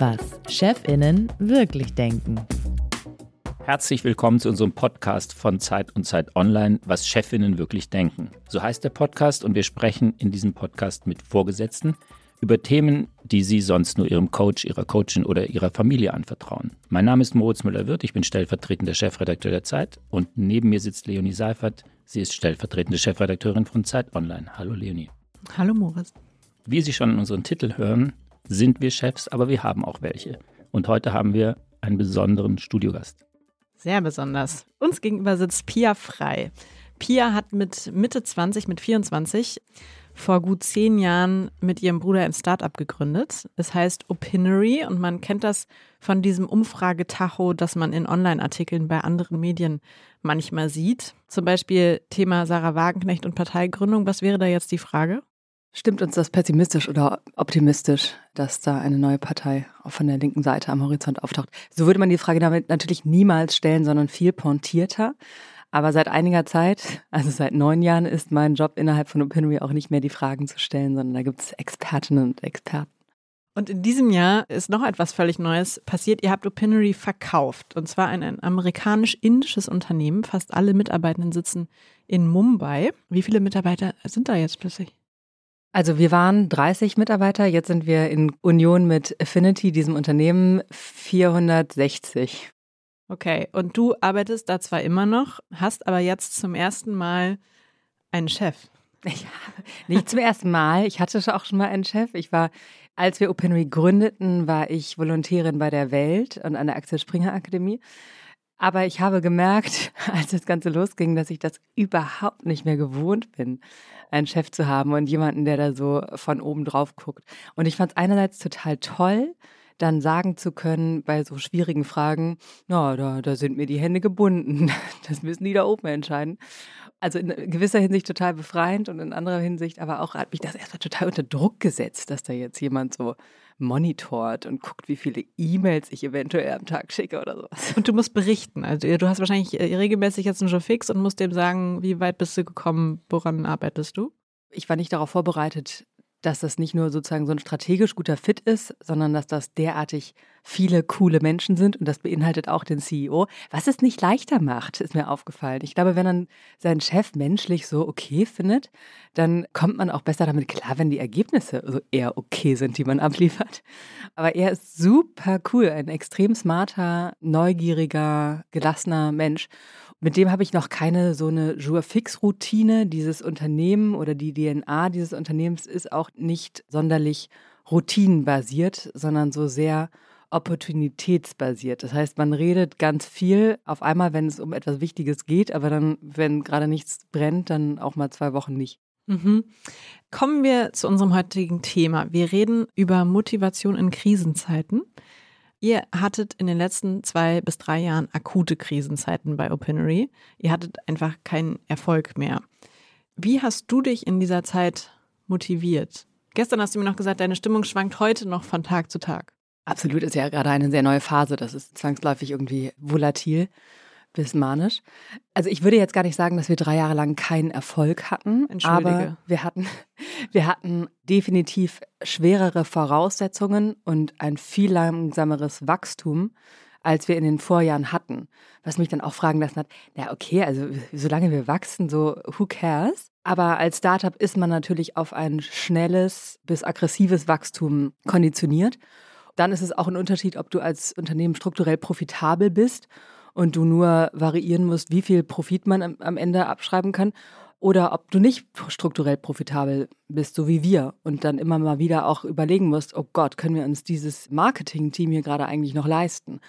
Was Chefinnen wirklich denken. Herzlich willkommen zu unserem Podcast von Zeit und Zeit Online, was Chefinnen wirklich denken. So heißt der Podcast und wir sprechen in diesem Podcast mit Vorgesetzten über Themen, die sie sonst nur ihrem Coach, ihrer Coachin oder ihrer Familie anvertrauen. Mein Name ist Moritz Müller-Wirth, ich bin stellvertretender Chefredakteur der Zeit und neben mir sitzt Leonie Seifert. Sie ist stellvertretende Chefredakteurin von Zeit Online. Hallo Leonie. Hallo Moritz. Wie Sie schon in unseren Titel hören, sind wir Chefs, aber wir haben auch welche. Und heute haben wir einen besonderen Studiogast. Sehr besonders. Uns gegenüber sitzt Pia Frei. Pia hat mit Mitte 20, mit 24, vor gut zehn Jahren mit ihrem Bruder ein Startup gegründet. Es heißt Opinory und man kennt das von diesem Umfragetacho, das man in Online-Artikeln bei anderen Medien manchmal sieht. Zum Beispiel Thema Sarah Wagenknecht und Parteigründung. Was wäre da jetzt die Frage? Stimmt uns das pessimistisch oder optimistisch, dass da eine neue Partei auch von der linken Seite am Horizont auftaucht? So würde man die Frage damit natürlich niemals stellen, sondern viel pointierter. Aber seit einiger Zeit, also seit neun Jahren, ist mein Job innerhalb von Opinory auch nicht mehr die Fragen zu stellen, sondern da gibt es Expertinnen und Experten. Und in diesem Jahr ist noch etwas völlig Neues passiert. Ihr habt Opinory verkauft. Und zwar an ein amerikanisch-indisches Unternehmen. Fast alle Mitarbeitenden sitzen in Mumbai. Wie viele Mitarbeiter sind da jetzt plötzlich? Also wir waren 30 Mitarbeiter, jetzt sind wir in Union mit Affinity, diesem Unternehmen, 460. Okay, und du arbeitest da zwar immer noch, hast aber jetzt zum ersten Mal einen Chef. Ja, nicht zum ersten Mal. Ich hatte auch schon mal einen Chef. Ich war, als wir OpenRe gründeten, war ich Volontärin bei der Welt und an der Axel Springer Akademie. Aber ich habe gemerkt, als das Ganze losging, dass ich das überhaupt nicht mehr gewohnt bin, einen Chef zu haben und jemanden, der da so von oben drauf guckt. Und ich fand es einerseits total toll, dann sagen zu können bei so schwierigen Fragen, na, da, da sind mir die Hände gebunden. Das müssen die da oben entscheiden. Also in gewisser Hinsicht total befreiend und in anderer Hinsicht aber auch hat mich das erstmal total unter Druck gesetzt, dass da jetzt jemand so monitort und guckt, wie viele E-Mails ich eventuell am Tag schicke oder sowas. Und du musst berichten. Also du hast wahrscheinlich äh, regelmäßig jetzt einen Job fix und musst dem sagen, wie weit bist du gekommen, woran arbeitest du? Ich war nicht darauf vorbereitet, dass das nicht nur sozusagen so ein strategisch guter Fit ist, sondern dass das derartig viele coole Menschen sind und das beinhaltet auch den CEO, was es nicht leichter macht, ist mir aufgefallen. Ich glaube, wenn man seinen Chef menschlich so okay findet, dann kommt man auch besser damit klar, wenn die Ergebnisse so eher okay sind, die man abliefert. Aber er ist super cool, ein extrem smarter, neugieriger, gelassener Mensch mit dem habe ich noch keine so eine Jour-Fix-Routine. Dieses Unternehmen oder die DNA dieses Unternehmens ist auch nicht sonderlich routinenbasiert, sondern so sehr opportunitätsbasiert. Das heißt, man redet ganz viel auf einmal, wenn es um etwas Wichtiges geht, aber dann, wenn gerade nichts brennt, dann auch mal zwei Wochen nicht. Mhm. Kommen wir zu unserem heutigen Thema. Wir reden über Motivation in Krisenzeiten. Ihr hattet in den letzten zwei bis drei Jahren akute Krisenzeiten bei Opinory. Ihr hattet einfach keinen Erfolg mehr. Wie hast du dich in dieser Zeit motiviert? Gestern hast du mir noch gesagt, deine Stimmung schwankt heute noch von Tag zu Tag. Absolut, ist ja gerade eine sehr neue Phase. Das ist zwangsläufig irgendwie volatil bis manisch. Also ich würde jetzt gar nicht sagen, dass wir drei Jahre lang keinen Erfolg hatten, aber wir hatten, wir hatten definitiv schwerere Voraussetzungen und ein viel langsameres Wachstum, als wir in den Vorjahren hatten. Was mich dann auch fragen lassen hat, na okay, also solange wir wachsen, so who cares? Aber als Startup ist man natürlich auf ein schnelles bis aggressives Wachstum konditioniert. Dann ist es auch ein Unterschied, ob du als Unternehmen strukturell profitabel bist und du nur variieren musst, wie viel Profit man am, am Ende abschreiben kann oder ob du nicht strukturell profitabel bist, so wie wir und dann immer mal wieder auch überlegen musst, oh Gott, können wir uns dieses Marketing-Team hier gerade eigentlich noch leisten?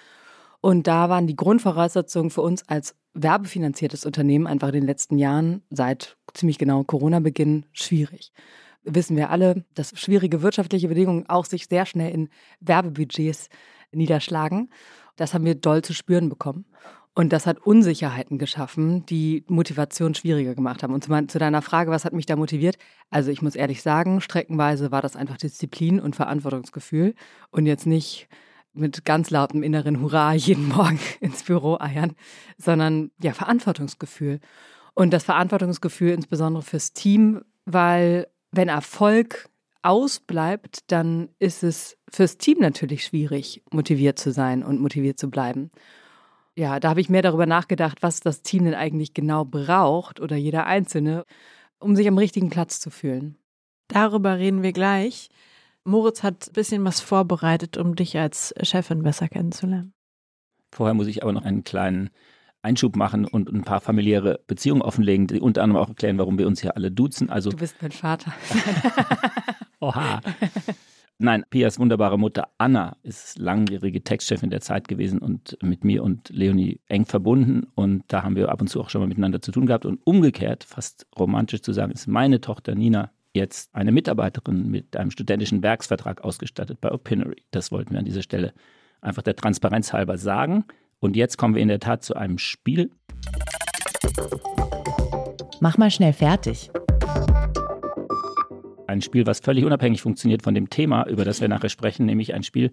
Und da waren die Grundvoraussetzungen für uns als werbefinanziertes Unternehmen einfach in den letzten Jahren seit ziemlich genau Corona-Beginn schwierig. Wissen wir alle, dass schwierige wirtschaftliche Bedingungen auch sich sehr schnell in Werbebudgets niederschlagen. Das haben wir doll zu spüren bekommen. Und das hat Unsicherheiten geschaffen, die Motivation schwieriger gemacht haben. Und zu, deiner Frage, was hat mich da motiviert? Also ich muss ehrlich sagen, streckenweise war das einfach Disziplin und Verantwortungsgefühl und jetzt nicht mit ganz lautem inneren Hurra jeden Morgen ins Büro eiern, sondern ja, Verantwortungsgefühl. Und das Verantwortungsgefühl insbesondere fürs Team, weil wenn Erfolg ausbleibt, dann ist es fürs Team natürlich schwierig, motiviert zu sein und motiviert zu bleiben. Ja, da habe ich mehr darüber nachgedacht, was das Team denn eigentlich genau braucht oder jeder Einzelne, um sich am richtigen Platz zu fühlen. Darüber reden wir gleich. Moritz hat ein bisschen was vorbereitet, um dich als Chefin besser kennenzulernen. Vorher muss ich aber noch einen kleinen Einschub machen und ein paar familiäre Beziehungen offenlegen, die unter anderem auch erklären, warum wir uns hier alle duzen. Also, du bist mein Vater. Oha. Nein, Pias wunderbare Mutter Anna ist langjährige Textchefin der Zeit gewesen und mit mir und Leonie eng verbunden. Und da haben wir ab und zu auch schon mal miteinander zu tun gehabt. Und umgekehrt, fast romantisch zu sagen, ist meine Tochter Nina jetzt eine Mitarbeiterin mit einem studentischen Werksvertrag ausgestattet bei Opinory. Das wollten wir an dieser Stelle einfach der Transparenz halber sagen. Und jetzt kommen wir in der Tat zu einem Spiel. Mach mal schnell fertig. Ein Spiel, was völlig unabhängig funktioniert von dem Thema, über das wir nachher sprechen, nämlich ein Spiel,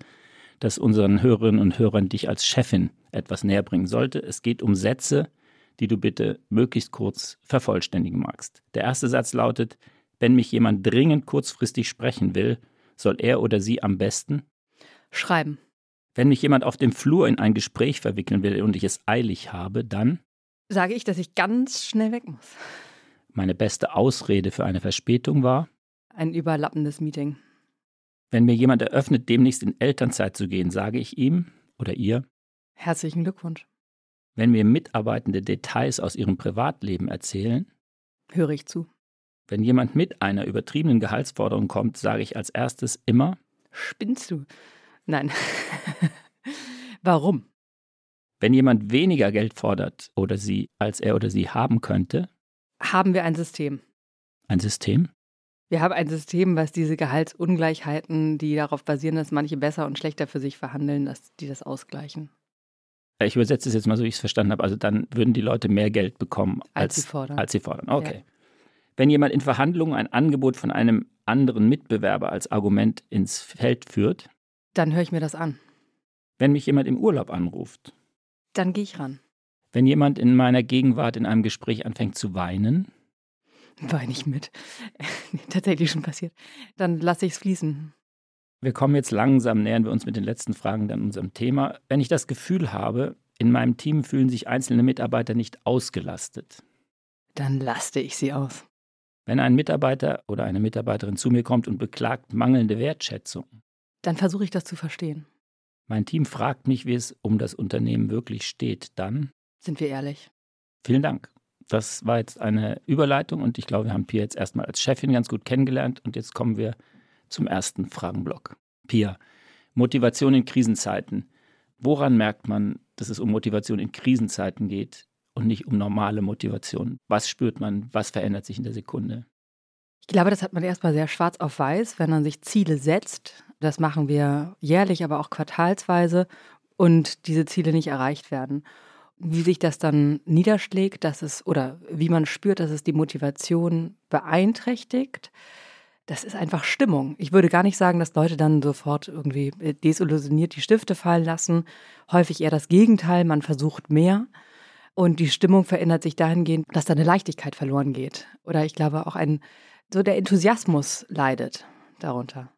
das unseren Hörerinnen und Hörern dich als Chefin etwas näher bringen sollte. Es geht um Sätze, die du bitte möglichst kurz vervollständigen magst. Der erste Satz lautet, wenn mich jemand dringend kurzfristig sprechen will, soll er oder sie am besten schreiben. Wenn mich jemand auf dem Flur in ein Gespräch verwickeln will und ich es eilig habe, dann sage ich, dass ich ganz schnell weg muss. Meine beste Ausrede für eine Verspätung war ein überlappendes Meeting. Wenn mir jemand eröffnet, demnächst in Elternzeit zu gehen, sage ich ihm oder ihr Herzlichen Glückwunsch. Wenn mir Mitarbeitende Details aus ihrem Privatleben erzählen, höre ich zu. Wenn jemand mit einer übertriebenen Gehaltsforderung kommt, sage ich als erstes immer Spinnst du? Nein. Warum? Wenn jemand weniger Geld fordert oder sie, als er oder sie haben könnte, haben wir ein System. Ein System? Wir haben ein System, was diese Gehaltsungleichheiten, die darauf basieren, dass manche besser und schlechter für sich verhandeln, dass die das ausgleichen. Ich übersetze es jetzt mal so, wie ich es verstanden habe. Also dann würden die Leute mehr Geld bekommen, als, als sie fordern. Als sie fordern. Okay. Ja. Wenn jemand in Verhandlungen ein Angebot von einem anderen Mitbewerber als Argument ins Feld führt, dann höre ich mir das an. Wenn mich jemand im Urlaub anruft, dann gehe ich ran. Wenn jemand in meiner Gegenwart in einem Gespräch anfängt zu weinen, weine ich mit. Tatsächlich schon passiert. Dann lasse ich es fließen. Wir kommen jetzt langsam, nähern wir uns mit den letzten Fragen dann unserem Thema. Wenn ich das Gefühl habe, in meinem Team fühlen sich einzelne Mitarbeiter nicht ausgelastet, dann laste ich sie aus. Wenn ein Mitarbeiter oder eine Mitarbeiterin zu mir kommt und beklagt mangelnde Wertschätzung, dann versuche ich das zu verstehen. Mein Team fragt mich, wie es um das Unternehmen wirklich steht, dann sind wir ehrlich. Vielen Dank. Das war jetzt eine Überleitung und ich glaube, wir haben Pia jetzt erstmal als Chefin ganz gut kennengelernt und jetzt kommen wir zum ersten Fragenblock. Pia, Motivation in Krisenzeiten. Woran merkt man, dass es um Motivation in Krisenzeiten geht und nicht um normale Motivation? Was spürt man? Was verändert sich in der Sekunde? Ich glaube, das hat man erstmal sehr schwarz auf weiß, wenn man sich Ziele setzt. Das machen wir jährlich, aber auch quartalsweise und diese Ziele nicht erreicht werden wie sich das dann niederschlägt, dass es oder wie man spürt, dass es die Motivation beeinträchtigt, das ist einfach Stimmung. Ich würde gar nicht sagen, dass Leute dann sofort irgendwie desillusioniert die Stifte fallen lassen. Häufig eher das Gegenteil, man versucht mehr. Und die Stimmung verändert sich dahingehend, dass da eine Leichtigkeit verloren geht. Oder ich glaube auch ein, so der Enthusiasmus leidet darunter.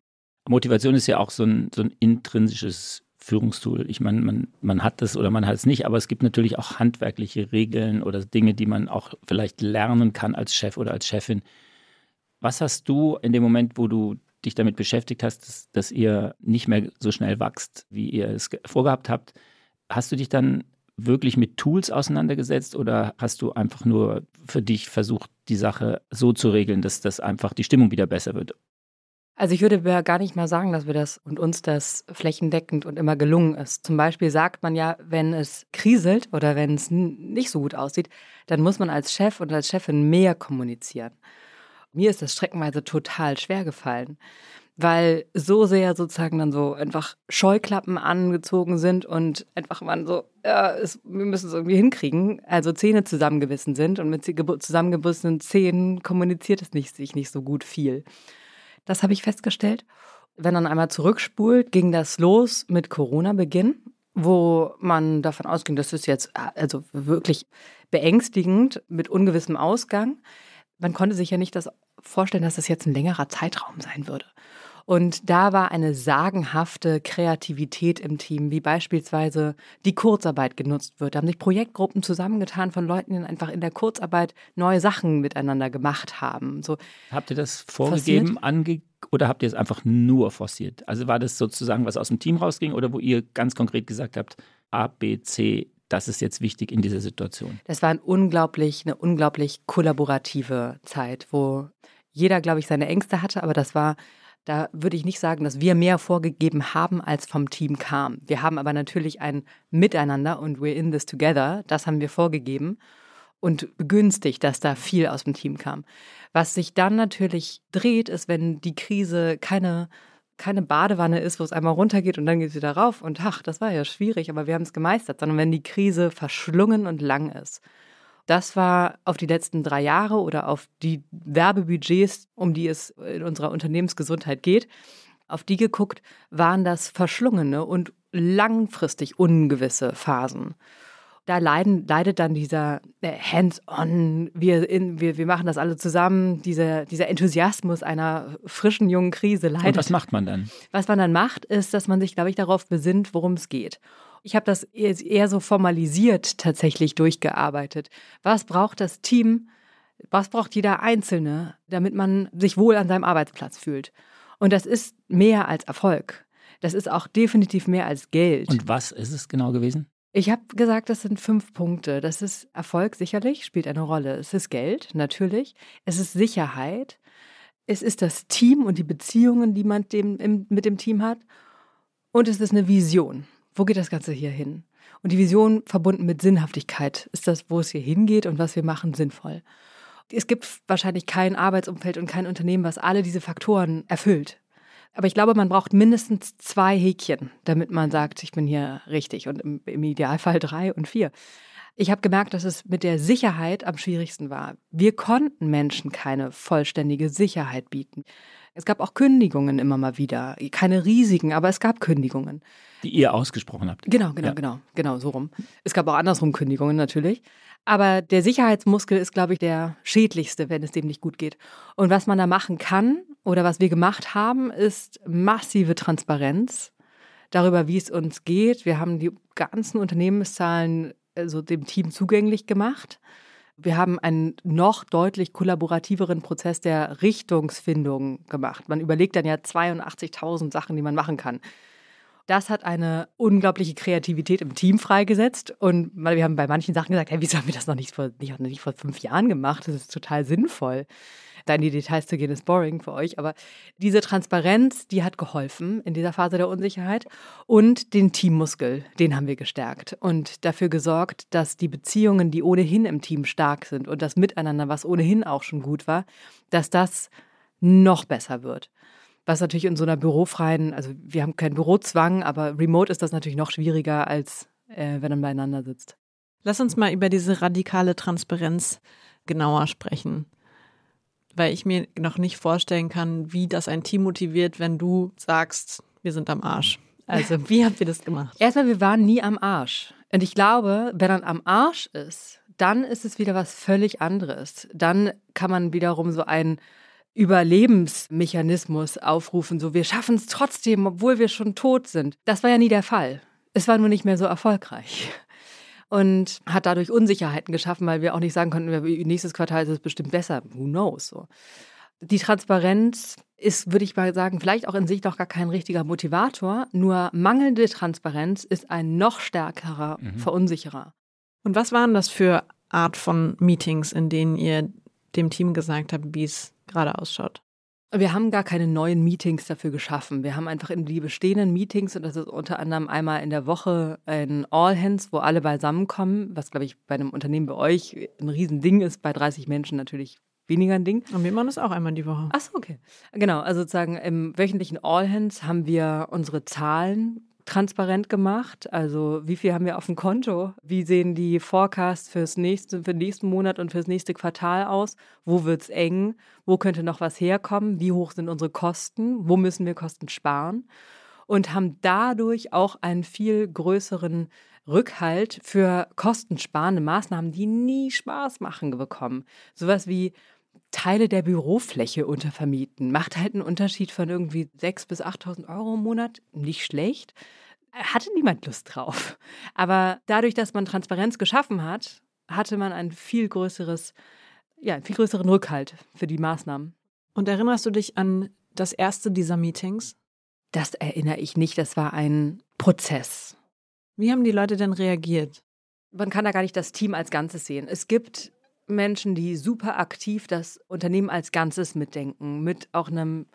Motivation ist ja auch so ein, so ein intrinsisches Führungstool. Ich meine, man, man hat das oder man hat es nicht, aber es gibt natürlich auch handwerkliche Regeln oder Dinge, die man auch vielleicht lernen kann als Chef oder als Chefin. Was hast du in dem Moment, wo du dich damit beschäftigt hast, dass, dass ihr nicht mehr so schnell wächst, wie ihr es vorgehabt habt, hast du dich dann wirklich mit Tools auseinandergesetzt oder hast du einfach nur für dich versucht, die Sache so zu regeln, dass das einfach die Stimmung wieder besser wird? Also ich würde gar nicht mal sagen, dass wir das und uns das flächendeckend und immer gelungen ist. Zum Beispiel sagt man ja, wenn es kriselt oder wenn es nicht so gut aussieht, dann muss man als Chef und als Chefin mehr kommunizieren. Mir ist das streckenweise total schwer gefallen, weil so sehr sozusagen dann so einfach Scheuklappen angezogen sind und einfach man so, ja, es, wir müssen es irgendwie hinkriegen, also Zähne zusammengebissen sind und mit zusammengebissenen Zähnen kommuniziert es nicht, sich nicht so gut viel. Das habe ich festgestellt. wenn man einmal zurückspult, ging das los mit Corona-Beginn, wo man davon ausging, das ist jetzt also wirklich beängstigend mit ungewissem Ausgang. Man konnte sich ja nicht das vorstellen, dass das jetzt ein längerer Zeitraum sein würde. Und da war eine sagenhafte Kreativität im Team, wie beispielsweise die Kurzarbeit genutzt wird. Da haben sich Projektgruppen zusammengetan von Leuten, die einfach in der Kurzarbeit neue Sachen miteinander gemacht haben. So Habt ihr das vorgegeben, ange oder habt ihr es einfach nur forciert? Also war das sozusagen, was aus dem Team rausging oder wo ihr ganz konkret gesagt habt, A, B, C, das ist jetzt wichtig in dieser Situation? Das war ein unglaublich, eine unglaublich kollaborative Zeit, wo jeder, glaube ich, seine Ängste hatte, aber das war da würde ich nicht sagen, dass wir mehr vorgegeben haben, als vom Team kam. Wir haben aber natürlich ein Miteinander und we're in this together. Das haben wir vorgegeben und begünstigt, dass da viel aus dem Team kam. Was sich dann natürlich dreht, ist, wenn die Krise keine keine Badewanne ist, wo es einmal runtergeht und dann geht es wieder rauf und ach, das war ja schwierig, aber wir haben es gemeistert, sondern wenn die Krise verschlungen und lang ist. Das war auf die letzten drei Jahre oder auf die Werbebudgets, um die es in unserer Unternehmensgesundheit geht, auf die geguckt, waren das verschlungene und langfristig ungewisse Phasen. Da leiden, leidet dann dieser äh, Hands-on, wir, wir, wir machen das alle zusammen, dieser, dieser Enthusiasmus einer frischen jungen Krise leidet. Und was macht man dann? Was man dann macht, ist, dass man sich, glaube ich, darauf besinnt, worum es geht. Ich habe das eher so formalisiert tatsächlich durchgearbeitet. Was braucht das Team? Was braucht jeder Einzelne, damit man sich wohl an seinem Arbeitsplatz fühlt? Und das ist mehr als Erfolg. Das ist auch definitiv mehr als Geld. Und was ist es genau gewesen? Ich habe gesagt, das sind fünf Punkte. Das ist Erfolg sicherlich, spielt eine Rolle. Es ist Geld, natürlich. Es ist Sicherheit. Es ist das Team und die Beziehungen, die man dem, im, mit dem Team hat. Und es ist eine Vision wo geht das Ganze hier hin? Und die Vision verbunden mit Sinnhaftigkeit, ist das, wo es hier hingeht und was wir machen, sinnvoll? Es gibt wahrscheinlich kein Arbeitsumfeld und kein Unternehmen, was alle diese Faktoren erfüllt. Aber ich glaube, man braucht mindestens zwei Häkchen, damit man sagt, ich bin hier richtig und im, im Idealfall drei und vier. Ich habe gemerkt, dass es mit der Sicherheit am schwierigsten war. Wir konnten Menschen keine vollständige Sicherheit bieten. Es gab auch Kündigungen immer mal wieder. Keine riesigen, aber es gab Kündigungen. Die ihr ausgesprochen habt. Genau, genau, ja. genau, genau, so rum. Es gab auch andersrum Kündigungen natürlich. Aber der Sicherheitsmuskel ist, glaube ich, der schädlichste, wenn es dem nicht gut geht. Und was man da machen kann oder was wir gemacht haben, ist massive Transparenz darüber, wie es uns geht. Wir haben die ganzen Unternehmenszahlen also dem Team zugänglich gemacht. Wir haben einen noch deutlich kollaborativeren Prozess der Richtungsfindung gemacht. Man überlegt dann ja 82.000 Sachen, die man machen kann. Das hat eine unglaubliche Kreativität im Team freigesetzt. Und wir haben bei manchen Sachen gesagt, hey, wieso haben wir das noch nicht vor, nicht, nicht vor fünf Jahren gemacht? Das ist total sinnvoll da in die Details zu gehen, ist boring für euch. Aber diese Transparenz, die hat geholfen in dieser Phase der Unsicherheit. Und den Teammuskel, den haben wir gestärkt und dafür gesorgt, dass die Beziehungen, die ohnehin im Team stark sind und das Miteinander, was ohnehin auch schon gut war, dass das noch besser wird. Was natürlich in so einer bürofreien, also wir haben keinen Bürozwang, aber remote ist das natürlich noch schwieriger, als äh, wenn man beieinander sitzt. Lass uns mal über diese radikale Transparenz genauer sprechen weil ich mir noch nicht vorstellen kann, wie das ein Team motiviert, wenn du sagst, wir sind am Arsch. Also, wie habt ihr das gemacht? Erstmal, wir waren nie am Arsch. Und ich glaube, wenn man am Arsch ist, dann ist es wieder was völlig anderes. Dann kann man wiederum so einen Überlebensmechanismus aufrufen, so wir schaffen es trotzdem, obwohl wir schon tot sind. Das war ja nie der Fall. Es war nur nicht mehr so erfolgreich und hat dadurch Unsicherheiten geschaffen, weil wir auch nicht sagen konnten, nächstes Quartal ist es bestimmt besser. Who knows? So. Die Transparenz ist, würde ich mal sagen, vielleicht auch in sich noch gar kein richtiger Motivator. Nur mangelnde Transparenz ist ein noch stärkerer mhm. Verunsicherer. Und was waren das für Art von Meetings, in denen ihr dem Team gesagt habt, wie es gerade ausschaut? Wir haben gar keine neuen Meetings dafür geschaffen. Wir haben einfach in die bestehenden Meetings, und das ist unter anderem einmal in der Woche ein All Hands, wo alle beisammenkommen, was, glaube ich, bei einem Unternehmen bei euch ein Riesending ist, bei 30 Menschen natürlich weniger ein Ding. Und wir machen das auch einmal die Woche. Ach so, okay. Genau, also sozusagen im wöchentlichen All Hands haben wir unsere Zahlen transparent gemacht. Also wie viel haben wir auf dem Konto? Wie sehen die Forecasts fürs nächste, für den nächsten Monat und fürs nächste Quartal aus? Wo wird es eng? Wo könnte noch was herkommen? Wie hoch sind unsere Kosten? Wo müssen wir Kosten sparen? Und haben dadurch auch einen viel größeren Rückhalt für kostensparende Maßnahmen, die nie Spaß machen, bekommen. Sowas wie Teile der Bürofläche untervermieten. Macht halt einen Unterschied von irgendwie 6.000 bis 8.000 Euro im Monat. Nicht schlecht. Hatte niemand Lust drauf. Aber dadurch, dass man Transparenz geschaffen hat, hatte man ein viel größeres, ja, einen viel größeren Rückhalt für die Maßnahmen. Und erinnerst du dich an das erste dieser Meetings? Das erinnere ich nicht. Das war ein Prozess. Wie haben die Leute denn reagiert? Man kann da gar nicht das Team als Ganzes sehen. Es gibt Menschen, die super aktiv das Unternehmen als Ganzes mitdenken, mit auch einem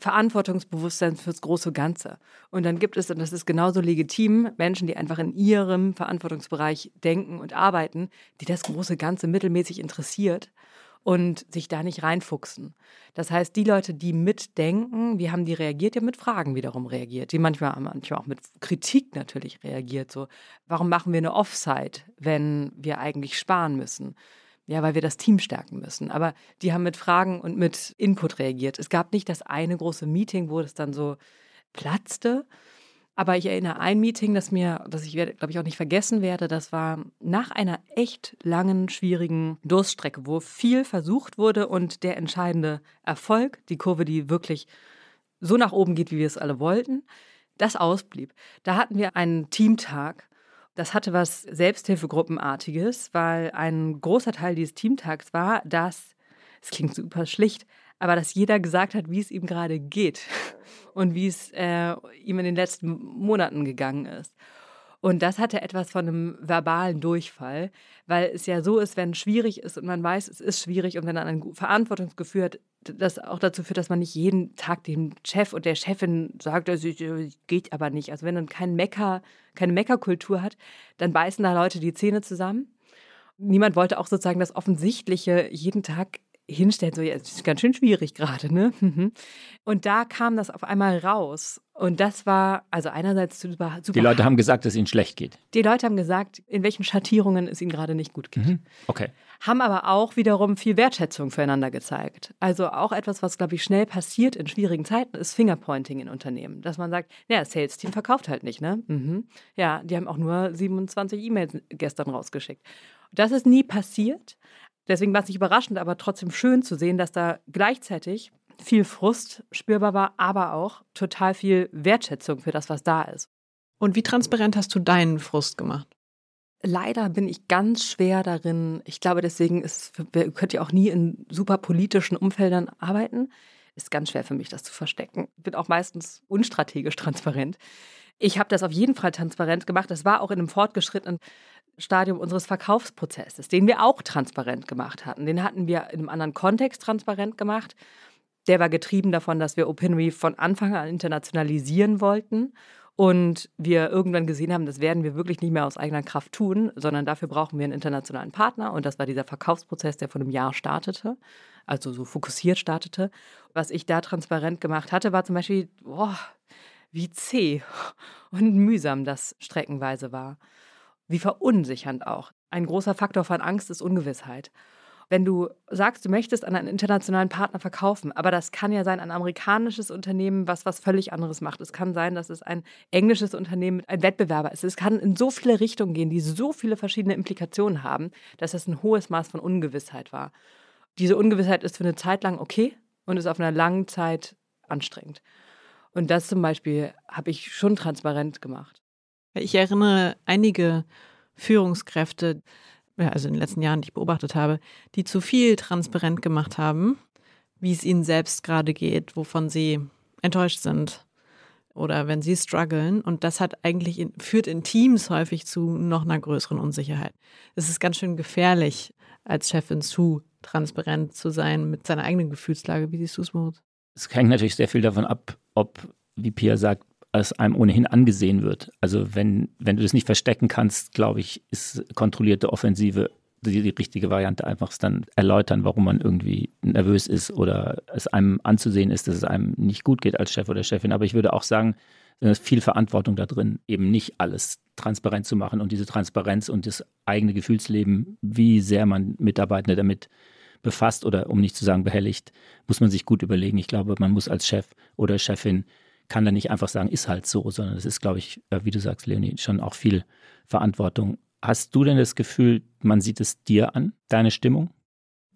Verantwortungsbewusstsein fürs große Ganze. Und dann gibt es, und das ist genauso legitim, Menschen, die einfach in ihrem Verantwortungsbereich denken und arbeiten, die das große Ganze mittelmäßig interessiert und sich da nicht reinfuchsen. Das heißt, die Leute, die mitdenken, wie haben die reagiert? Ja, mit Fragen wiederum reagiert. Die manchmal, manchmal auch mit Kritik natürlich reagiert. So, warum machen wir eine Offside, wenn wir eigentlich sparen müssen? Ja, weil wir das Team stärken müssen. Aber die haben mit Fragen und mit Input reagiert. Es gab nicht das eine große Meeting, wo es dann so platzte. Aber ich erinnere ein Meeting, das mir, das ich, glaube ich, auch nicht vergessen werde. Das war nach einer echt langen, schwierigen Durststrecke, wo viel versucht wurde und der entscheidende Erfolg, die Kurve, die wirklich so nach oben geht, wie wir es alle wollten, das ausblieb. Da hatten wir einen Teamtag das hatte was Selbsthilfegruppenartiges, weil ein großer Teil dieses Teamtags war, dass, es klingt super schlicht, aber dass jeder gesagt hat, wie es ihm gerade geht und wie es äh, ihm in den letzten Monaten gegangen ist. Und das hatte etwas von einem verbalen Durchfall, weil es ja so ist, wenn es schwierig ist und man weiß, es ist schwierig und wenn dann ein Verantwortungsgefühl das auch dazu führt, dass man nicht jeden Tag dem Chef und der Chefin sagt, es geht aber nicht. Also wenn man kein Mecker, keine Meckerkultur hat, dann beißen da Leute die Zähne zusammen. Niemand wollte auch sozusagen das Offensichtliche jeden Tag hinstellen, so, ja, es ist ganz schön schwierig gerade, ne? Mhm. Und da kam das auf einmal raus. Und das war, also einerseits super, super. Die Leute haben gesagt, dass es ihnen schlecht geht. Die Leute haben gesagt, in welchen Schattierungen es ihnen gerade nicht gut geht. Mhm. Okay. Haben aber auch wiederum viel Wertschätzung füreinander gezeigt. Also auch etwas, was, glaube ich, schnell passiert in schwierigen Zeiten, ist Fingerpointing in Unternehmen. Dass man sagt, ja, das Sales-Team verkauft halt nicht, ne? Mhm. Ja, die haben auch nur 27 E-Mails gestern rausgeschickt. Das ist nie passiert. Deswegen war es nicht überraschend, aber trotzdem schön zu sehen, dass da gleichzeitig viel Frust spürbar war, aber auch total viel Wertschätzung für das, was da ist. Und wie transparent hast du deinen Frust gemacht? Leider bin ich ganz schwer darin. Ich glaube, deswegen ist, könnt ihr auch nie in super politischen Umfeldern arbeiten. Ist ganz schwer für mich, das zu verstecken. Ich bin auch meistens unstrategisch transparent. Ich habe das auf jeden Fall transparent gemacht. Das war auch in einem fortgeschrittenen Stadium unseres Verkaufsprozesses, den wir auch transparent gemacht hatten. Den hatten wir in einem anderen Kontext transparent gemacht. Der war getrieben davon, dass wir OpenRe von Anfang an internationalisieren wollten und wir irgendwann gesehen haben, das werden wir wirklich nicht mehr aus eigener Kraft tun, sondern dafür brauchen wir einen internationalen Partner. Und das war dieser Verkaufsprozess, der vor einem Jahr startete, also so fokussiert startete. Was ich da transparent gemacht hatte, war zum Beispiel, boah, wie zäh und mühsam das streckenweise war wie verunsichernd auch. Ein großer Faktor von Angst ist Ungewissheit. Wenn du sagst, du möchtest an einen internationalen Partner verkaufen, aber das kann ja sein ein amerikanisches Unternehmen, was was völlig anderes macht. Es kann sein, dass es ein englisches Unternehmen, ein Wettbewerber ist. Es kann in so viele Richtungen gehen, die so viele verschiedene Implikationen haben, dass es ein hohes Maß von Ungewissheit war. Diese Ungewissheit ist für eine Zeit lang okay und ist auf einer langen Zeit anstrengend. Und das zum Beispiel habe ich schon transparent gemacht. Ich erinnere einige Führungskräfte, also in den letzten Jahren, die ich beobachtet habe, die zu viel transparent gemacht haben, wie es ihnen selbst gerade geht, wovon sie enttäuscht sind oder wenn sie strugglen. Und das hat eigentlich in, führt in Teams häufig zu noch einer größeren Unsicherheit. Es ist ganz schön gefährlich, als Chefin zu transparent zu sein mit seiner eigenen Gefühlslage. Wie siehst du es, Moritz? Es hängt natürlich sehr viel davon ab, ob, wie Pia sagt, es einem ohnehin angesehen wird. Also wenn, wenn du das nicht verstecken kannst, glaube ich, ist kontrollierte Offensive die, die richtige Variante einfach dann erläutern, warum man irgendwie nervös ist oder es einem anzusehen ist, dass es einem nicht gut geht als Chef oder Chefin. Aber ich würde auch sagen, es ist viel Verantwortung da drin, eben nicht alles transparent zu machen und diese Transparenz und das eigene Gefühlsleben, wie sehr man Mitarbeitende damit befasst oder um nicht zu sagen behelligt, muss man sich gut überlegen. Ich glaube, man muss als Chef oder Chefin kann da nicht einfach sagen, ist halt so, sondern es ist, glaube ich, äh, wie du sagst, Leonie, schon auch viel Verantwortung. Hast du denn das Gefühl, man sieht es dir an, deine Stimmung?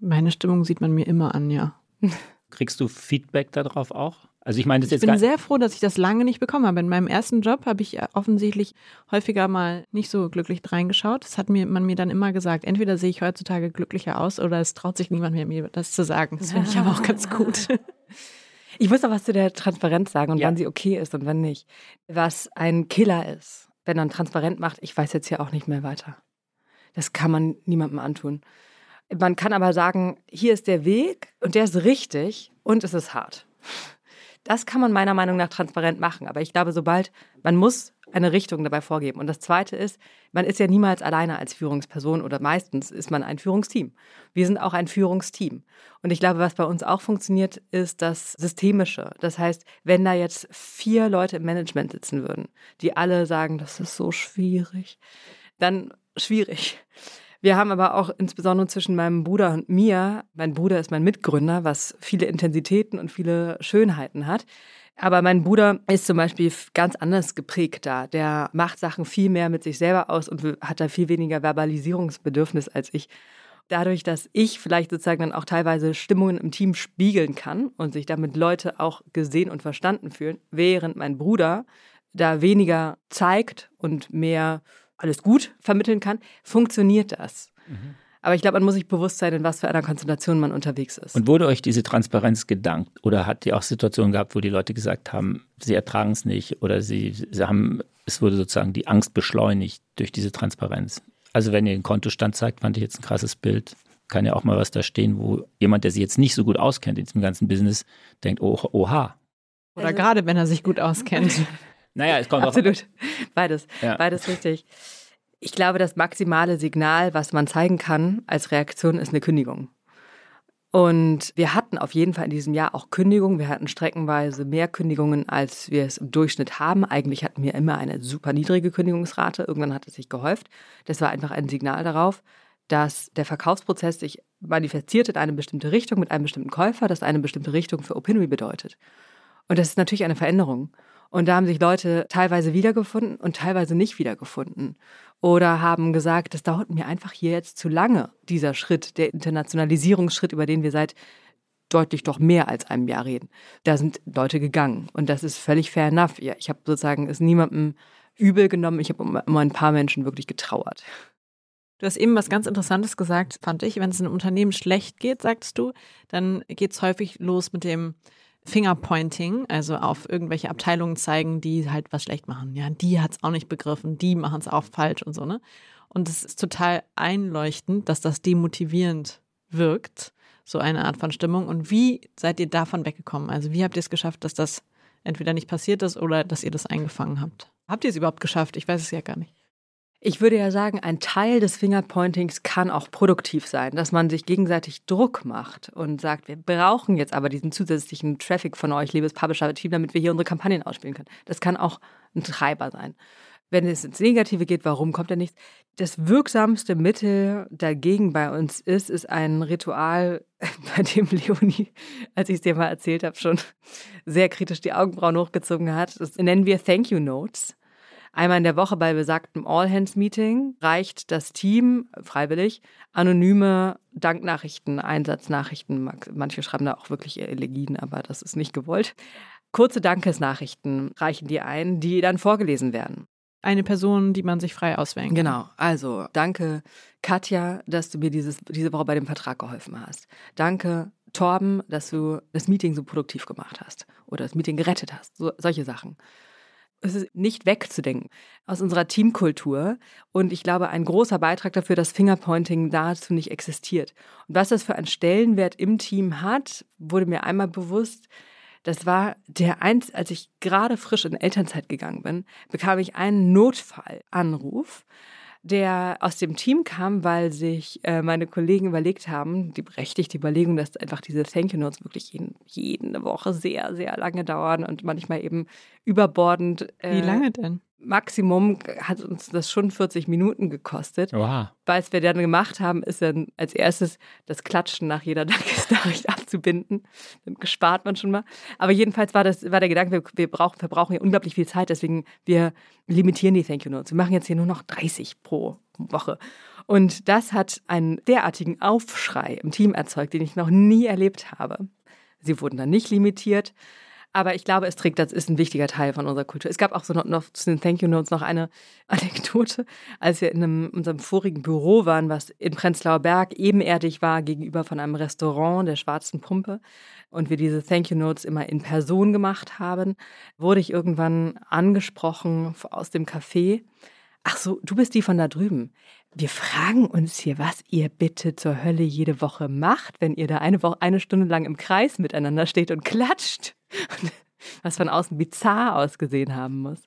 Meine Stimmung sieht man mir immer an, ja. Kriegst du Feedback darauf auch? Also ich meine, das ich jetzt bin sehr froh, dass ich das lange nicht bekommen habe. In meinem ersten Job habe ich offensichtlich häufiger mal nicht so glücklich reingeschaut. Das hat mir man mir dann immer gesagt. Entweder sehe ich heutzutage glücklicher aus oder es traut sich niemand mehr mir das zu sagen. Das finde ich aber auch ganz gut. Ich muss noch was zu der Transparenz sagen und ja. wann sie okay ist und wann nicht. Was ein Killer ist, wenn man transparent macht, ich weiß jetzt hier auch nicht mehr weiter. Das kann man niemandem antun. Man kann aber sagen, hier ist der Weg und der ist richtig und es ist hart. Das kann man meiner Meinung nach transparent machen. Aber ich glaube, sobald man muss eine Richtung dabei vorgeben. Und das Zweite ist, man ist ja niemals alleine als Führungsperson oder meistens ist man ein Führungsteam. Wir sind auch ein Führungsteam. Und ich glaube, was bei uns auch funktioniert, ist das Systemische. Das heißt, wenn da jetzt vier Leute im Management sitzen würden, die alle sagen, das ist so schwierig, dann schwierig. Wir haben aber auch insbesondere zwischen meinem Bruder und mir, mein Bruder ist mein Mitgründer, was viele Intensitäten und viele Schönheiten hat. Aber mein Bruder ist zum Beispiel ganz anders geprägt da. Der macht Sachen viel mehr mit sich selber aus und hat da viel weniger Verbalisierungsbedürfnis als ich. Dadurch, dass ich vielleicht sozusagen dann auch teilweise Stimmungen im Team spiegeln kann und sich damit Leute auch gesehen und verstanden fühlen, während mein Bruder da weniger zeigt und mehr alles gut vermitteln kann, funktioniert das. Mhm. Aber ich glaube, man muss sich bewusst sein, in was für einer Konzentration man unterwegs ist. Und wurde euch diese Transparenz gedankt? Oder hat ihr auch Situationen gehabt, wo die Leute gesagt haben, sie ertragen es nicht oder sie, sie haben, es wurde sozusagen die Angst beschleunigt durch diese Transparenz? Also wenn ihr den Kontostand zeigt, fand ich jetzt ein krasses Bild. Kann ja auch mal was da stehen, wo jemand, der sich jetzt nicht so gut auskennt in diesem ganzen Business, denkt, oh, oha. Oder also, gerade wenn er sich gut auskennt. Naja, es kommt Absolut. Beides. Ja. Beides richtig. Ich glaube, das maximale Signal, was man zeigen kann als Reaktion, ist eine Kündigung. Und wir hatten auf jeden Fall in diesem Jahr auch Kündigungen. Wir hatten streckenweise mehr Kündigungen, als wir es im Durchschnitt haben. Eigentlich hatten wir immer eine super niedrige Kündigungsrate. Irgendwann hat es sich gehäuft. Das war einfach ein Signal darauf, dass der Verkaufsprozess sich manifestiert in eine bestimmte Richtung mit einem bestimmten Käufer, das eine bestimmte Richtung für Opinory bedeutet. Und das ist natürlich eine Veränderung. Und da haben sich Leute teilweise wiedergefunden und teilweise nicht wiedergefunden. Oder haben gesagt, das dauert mir einfach hier jetzt zu lange, dieser Schritt, der Internationalisierungsschritt, über den wir seit deutlich doch mehr als einem Jahr reden. Da sind Leute gegangen. Und das ist völlig fair enough. Ja, ich habe sozusagen es niemandem übel genommen. Ich habe immer ein paar Menschen wirklich getrauert. Du hast eben was ganz Interessantes gesagt, fand ich. Wenn es einem Unternehmen schlecht geht, sagst du, dann geht es häufig los mit dem, Fingerpointing, also auf irgendwelche Abteilungen zeigen, die halt was schlecht machen. Ja, die hat es auch nicht begriffen, die machen es auch falsch und so, ne? Und es ist total einleuchtend, dass das demotivierend wirkt, so eine Art von Stimmung. Und wie seid ihr davon weggekommen? Also wie habt ihr es geschafft, dass das entweder nicht passiert ist oder dass ihr das eingefangen habt? Habt ihr es überhaupt geschafft? Ich weiß es ja gar nicht. Ich würde ja sagen, ein Teil des Fingerpointings kann auch produktiv sein, dass man sich gegenseitig Druck macht und sagt, wir brauchen jetzt aber diesen zusätzlichen Traffic von euch, liebes Publisher-Team, damit wir hier unsere Kampagnen ausspielen können. Das kann auch ein Treiber sein. Wenn es ins Negative geht, warum kommt da nichts? Das wirksamste Mittel dagegen bei uns ist, ist ein Ritual, bei dem Leonie, als ich es dir mal erzählt habe, schon sehr kritisch die Augenbrauen hochgezogen hat. Das nennen wir Thank You Notes. Einmal in der Woche bei besagtem All-Hands-Meeting reicht das Team freiwillig anonyme Danknachrichten, Einsatznachrichten. Manche schreiben da auch wirklich Elegien, aber das ist nicht gewollt. Kurze Dankesnachrichten reichen die ein, die dann vorgelesen werden. Eine Person, die man sich frei auswählen kann. Genau. Also, danke, Katja, dass du mir dieses, diese Woche bei dem Vertrag geholfen hast. Danke, Torben, dass du das Meeting so produktiv gemacht hast oder das Meeting gerettet hast. So, solche Sachen es ist nicht wegzudenken aus unserer Teamkultur. Und ich glaube, ein großer Beitrag dafür, dass Fingerpointing dazu nicht existiert. Und was das für einen Stellenwert im Team hat, wurde mir einmal bewusst. Das war der eins, als ich gerade frisch in Elternzeit gegangen bin, bekam ich einen Notfallanruf der aus dem Team kam, weil sich äh, meine Kollegen überlegt haben, die berechtigte Überlegung, dass einfach diese Thank You Notes wirklich jeden, jede Woche sehr, sehr lange dauern und manchmal eben überbordend. Äh, Wie lange denn? Maximum hat uns das schon 40 Minuten gekostet. Wow. Was wir dann gemacht haben, ist dann als erstes das Klatschen nach jeder Dankesnachricht abzubinden. Dann gespart man schon mal. Aber jedenfalls war das war der Gedanke, wir, wir brauchen, verbrauchen ja unglaublich viel Zeit, deswegen wir limitieren die Thank You Notes. Wir machen jetzt hier nur noch 30 pro Woche. Und das hat einen derartigen Aufschrei im Team erzeugt, den ich noch nie erlebt habe. Sie wurden dann nicht limitiert. Aber ich glaube, es trägt, das ist ein wichtiger Teil von unserer Kultur. Es gab auch so noch, noch zu den Thank You Notes noch eine Anekdote, als wir in einem, unserem vorigen Büro waren, was in Prenzlauer Berg ebenerdig war, gegenüber von einem Restaurant der Schwarzen Pumpe und wir diese Thank You Notes immer in Person gemacht haben, wurde ich irgendwann angesprochen aus dem Café. Ach so, du bist die von da drüben. Wir fragen uns hier, was ihr bitte zur Hölle jede Woche macht, wenn ihr da eine Woche, eine Stunde lang im Kreis miteinander steht und klatscht. was von außen bizarr ausgesehen haben muss.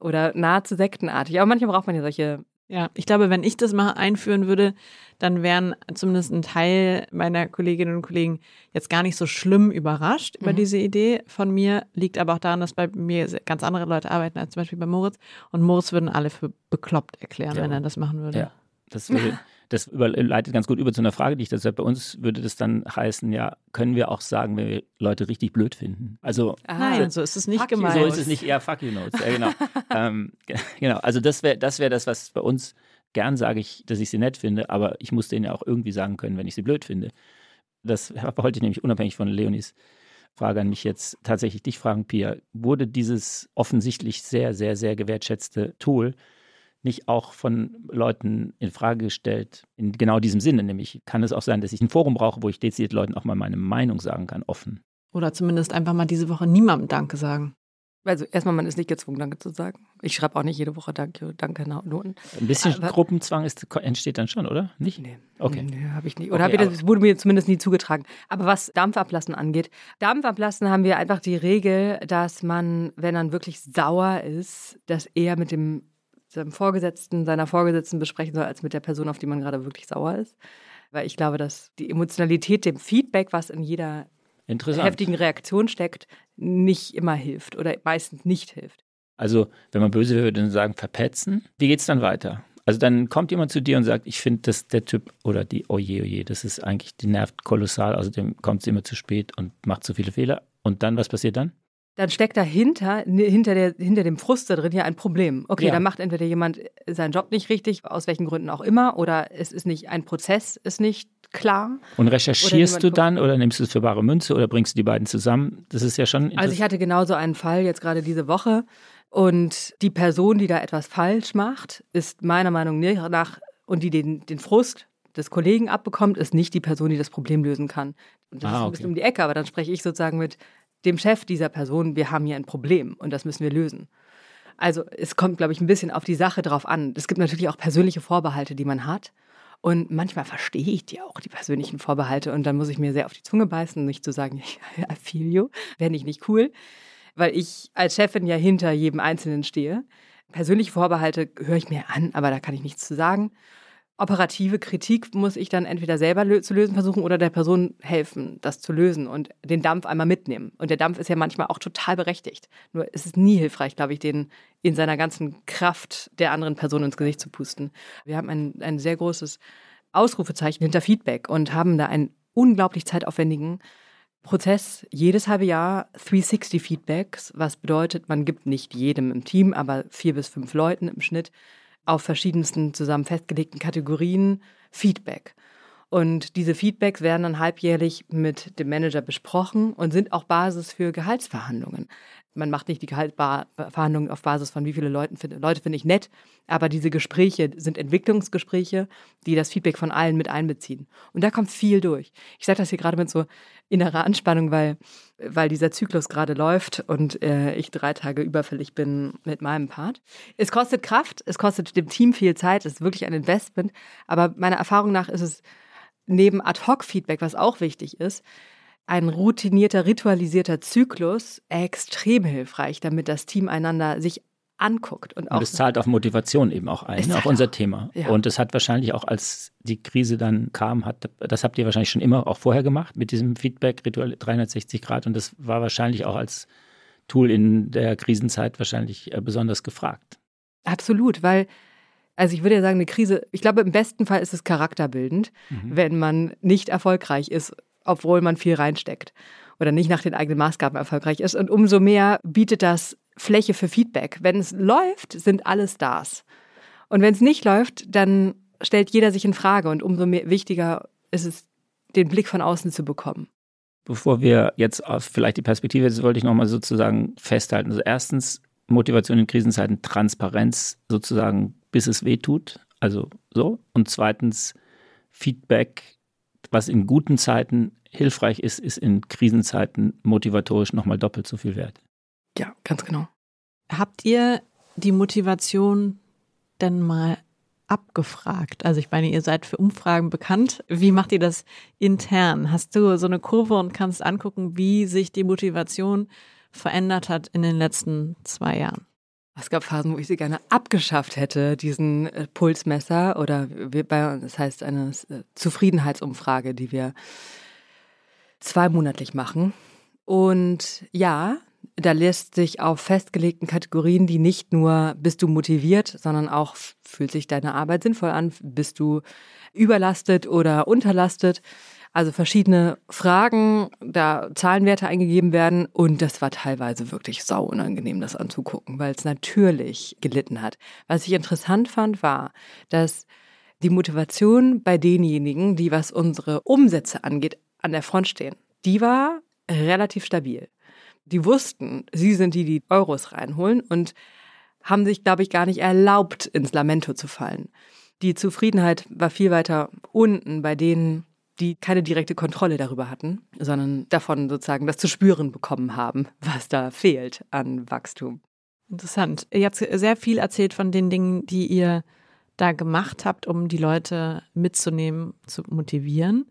Oder nahezu sektenartig. Aber manchmal braucht man ja solche. Ja, ich glaube, wenn ich das mal einführen würde, dann wären zumindest ein Teil meiner Kolleginnen und Kollegen jetzt gar nicht so schlimm überrascht über mhm. diese Idee von mir. Liegt aber auch daran, dass bei mir ganz andere Leute arbeiten als zum Beispiel bei Moritz. Und Moritz würden alle für bekloppt erklären, ja. wenn er das machen würde. Ja, das würde. Das leitet ganz gut über zu einer Frage, die ich dazu habe. Bei uns würde das dann heißen, ja, können wir auch sagen, wenn wir Leute richtig blöd finden? Also Nein, so ist es nicht gemeint. So ist es nicht eher fuck you notes. Ja, genau. ähm, genau. Also das wäre das, wär das, was bei uns gern sage ich, dass ich sie nett finde, aber ich muss denen ja auch irgendwie sagen können, wenn ich sie blöd finde. Das wollte ich nämlich unabhängig von Leonis Frage an mich jetzt tatsächlich dich fragen, Pia. Wurde dieses offensichtlich sehr, sehr, sehr gewertschätzte Tool nicht auch von Leuten in Frage gestellt, in genau diesem Sinne. Nämlich kann es auch sein, dass ich ein Forum brauche, wo ich dezidiert Leuten auch mal meine Meinung sagen kann, offen. Oder zumindest einfach mal diese Woche niemandem Danke sagen. Also erstmal, man ist nicht gezwungen, Danke zu sagen. Ich schreibe auch nicht jede Woche Danke, Danke Noten. Ein bisschen Aber, Gruppenzwang ist, entsteht dann schon, oder? Nicht? Nee. Okay. Nee, habe ich nicht. Oder okay, das wurde mir zumindest nie zugetragen. Aber was Dampfablassen angeht, Dampfablassen haben wir einfach die Regel, dass man, wenn man wirklich sauer ist, das eher mit dem seinem Vorgesetzten, seiner Vorgesetzten besprechen soll, als mit der Person, auf die man gerade wirklich sauer ist. Weil ich glaube, dass die Emotionalität dem Feedback, was in jeder heftigen Reaktion steckt, nicht immer hilft oder meistens nicht hilft. Also, wenn man böse würde, dann sagen, verpetzen. Wie geht es dann weiter? Also dann kommt jemand zu dir und sagt, ich finde, dass der Typ oder die, oje, oje, das ist eigentlich, die nervt kolossal, außerdem kommt sie immer zu spät und macht zu viele Fehler. Und dann, was passiert dann? Dann steckt dahinter, hinter, der, hinter dem Frust da drin ja ein Problem. Okay, ja. dann macht entweder jemand seinen Job nicht richtig, aus welchen Gründen auch immer, oder es ist nicht, ein Prozess ist nicht klar. Und recherchierst du dann oder nimmst du es für bare Münze oder bringst du die beiden zusammen? Das ist ja schon. Also ich hatte genauso einen Fall jetzt gerade diese Woche und die Person, die da etwas falsch macht, ist meiner Meinung nach und die den, den Frust des Kollegen abbekommt, ist nicht die Person, die das Problem lösen kann. Und das ah, ist ein bisschen um die Ecke, aber dann spreche ich sozusagen mit dem Chef dieser Person, wir haben hier ein Problem und das müssen wir lösen. Also es kommt, glaube ich, ein bisschen auf die Sache drauf an. Es gibt natürlich auch persönliche Vorbehalte, die man hat. Und manchmal verstehe ich die auch, die persönlichen Vorbehalte. Und dann muss ich mir sehr auf die Zunge beißen, nicht zu sagen, I feel you, wäre ich nicht cool. Weil ich als Chefin ja hinter jedem Einzelnen stehe. Persönliche Vorbehalte höre ich mir an, aber da kann ich nichts zu sagen operative Kritik muss ich dann entweder selber lö zu lösen versuchen oder der Person helfen, das zu lösen und den Dampf einmal mitnehmen. Und der Dampf ist ja manchmal auch total berechtigt. Nur ist es nie hilfreich, glaube ich, den in seiner ganzen Kraft der anderen Person ins Gesicht zu pusten. Wir haben ein, ein sehr großes Ausrufezeichen hinter Feedback und haben da einen unglaublich zeitaufwendigen Prozess jedes halbe Jahr 360 Feedbacks, was bedeutet, man gibt nicht jedem im Team, aber vier bis fünf Leuten im Schnitt auf verschiedensten zusammen festgelegten Kategorien Feedback. Und diese Feedbacks werden dann halbjährlich mit dem Manager besprochen und sind auch Basis für Gehaltsverhandlungen man macht nicht die Gehaltsverhandlungen auf Basis von wie viele Leute, Leute finde ich nett, aber diese Gespräche sind Entwicklungsgespräche, die das Feedback von allen mit einbeziehen. Und da kommt viel durch. Ich sage das hier gerade mit so innerer Anspannung, weil, weil dieser Zyklus gerade läuft und äh, ich drei Tage überfällig bin mit meinem Part. Es kostet Kraft, es kostet dem Team viel Zeit, es ist wirklich ein Investment, aber meiner Erfahrung nach ist es neben Ad-Hoc-Feedback, was auch wichtig ist, ein routinierter, ritualisierter Zyklus extrem hilfreich, damit das Team einander sich anguckt. Und, auch und es zahlt auf Motivation eben auch ein, auf unser auch, Thema. Ja. Und es hat wahrscheinlich auch, als die Krise dann kam, hat, das habt ihr wahrscheinlich schon immer auch vorher gemacht mit diesem Feedback-Ritual 360 Grad. Und das war wahrscheinlich auch als Tool in der Krisenzeit wahrscheinlich äh, besonders gefragt. Absolut, weil also ich würde ja sagen, eine Krise, ich glaube, im besten Fall ist es charakterbildend, mhm. wenn man nicht erfolgreich ist, obwohl man viel reinsteckt oder nicht nach den eigenen Maßgaben erfolgreich ist. Und umso mehr bietet das Fläche für Feedback. Wenn es läuft, sind alle Stars. Und wenn es nicht läuft, dann stellt jeder sich in Frage und umso mehr wichtiger ist es, den Blick von außen zu bekommen. Bevor wir jetzt auf vielleicht die Perspektive, das wollte ich nochmal sozusagen festhalten. Also erstens Motivation in Krisenzeiten, Transparenz sozusagen, bis es weh tut. Also so. Und zweitens Feedback, was in guten Zeiten hilfreich ist, ist in Krisenzeiten motivatorisch nochmal doppelt so viel wert. Ja, ganz genau. Habt ihr die Motivation denn mal abgefragt? Also ich meine, ihr seid für Umfragen bekannt. Wie macht ihr das intern? Hast du so eine Kurve und kannst angucken, wie sich die Motivation verändert hat in den letzten zwei Jahren? Es gab Phasen, wo ich sie gerne abgeschafft hätte, diesen äh, Pulsmesser oder bei das heißt eine äh, Zufriedenheitsumfrage, die wir zweimonatlich machen. Und ja, da lässt sich auf festgelegten Kategorien, die nicht nur bist du motiviert, sondern auch fühlt sich deine Arbeit sinnvoll an, bist du überlastet oder unterlastet. Also verschiedene Fragen, da Zahlenwerte eingegeben werden und das war teilweise wirklich sau unangenehm, das anzugucken, weil es natürlich gelitten hat. Was ich interessant fand, war, dass die Motivation bei denjenigen, die was unsere Umsätze angeht, an der Front stehen, die war relativ stabil die wussten, sie sind die, die Euros reinholen und haben sich, glaube ich, gar nicht erlaubt, ins Lamento zu fallen. Die Zufriedenheit war viel weiter unten bei denen, die keine direkte Kontrolle darüber hatten, sondern davon sozusagen das zu spüren bekommen haben, was da fehlt an Wachstum. Interessant. Ihr habt sehr viel erzählt von den Dingen, die ihr da gemacht habt, um die Leute mitzunehmen, zu motivieren.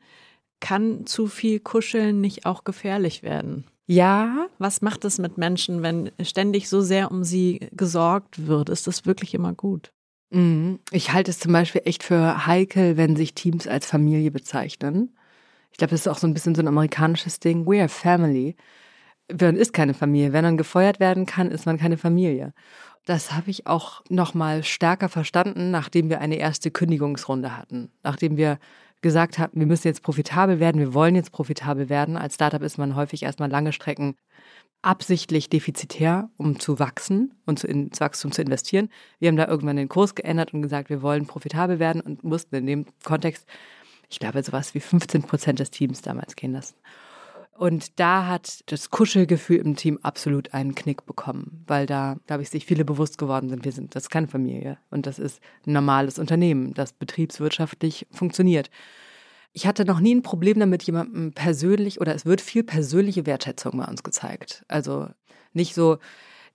Kann zu viel Kuscheln nicht auch gefährlich werden? Ja. Was macht es mit Menschen, wenn ständig so sehr um sie gesorgt wird? Ist das wirklich immer gut? Mhm. Ich halte es zum Beispiel echt für heikel, wenn sich Teams als Familie bezeichnen. Ich glaube, das ist auch so ein bisschen so ein amerikanisches Ding. We are family. Man ist keine Familie. Wenn man gefeuert werden kann, ist man keine Familie. Das habe ich auch noch mal stärker verstanden, nachdem wir eine erste Kündigungsrunde hatten. Nachdem wir gesagt haben, wir müssen jetzt profitabel werden, wir wollen jetzt profitabel werden. Als Startup ist man häufig erstmal lange Strecken absichtlich defizitär, um zu wachsen und zu ins Wachstum zu investieren. Wir haben da irgendwann den Kurs geändert und gesagt, wir wollen profitabel werden und mussten in dem Kontext, ich glaube, sowas wie 15 Prozent des Teams damals gehen lassen. Und da hat das Kuschelgefühl im Team absolut einen Knick bekommen, weil da, glaube ich, sich viele bewusst geworden sind, wir sind, das ist keine Familie und das ist ein normales Unternehmen, das betriebswirtschaftlich funktioniert. Ich hatte noch nie ein Problem damit, jemandem persönlich oder es wird viel persönliche Wertschätzung bei uns gezeigt. Also nicht so,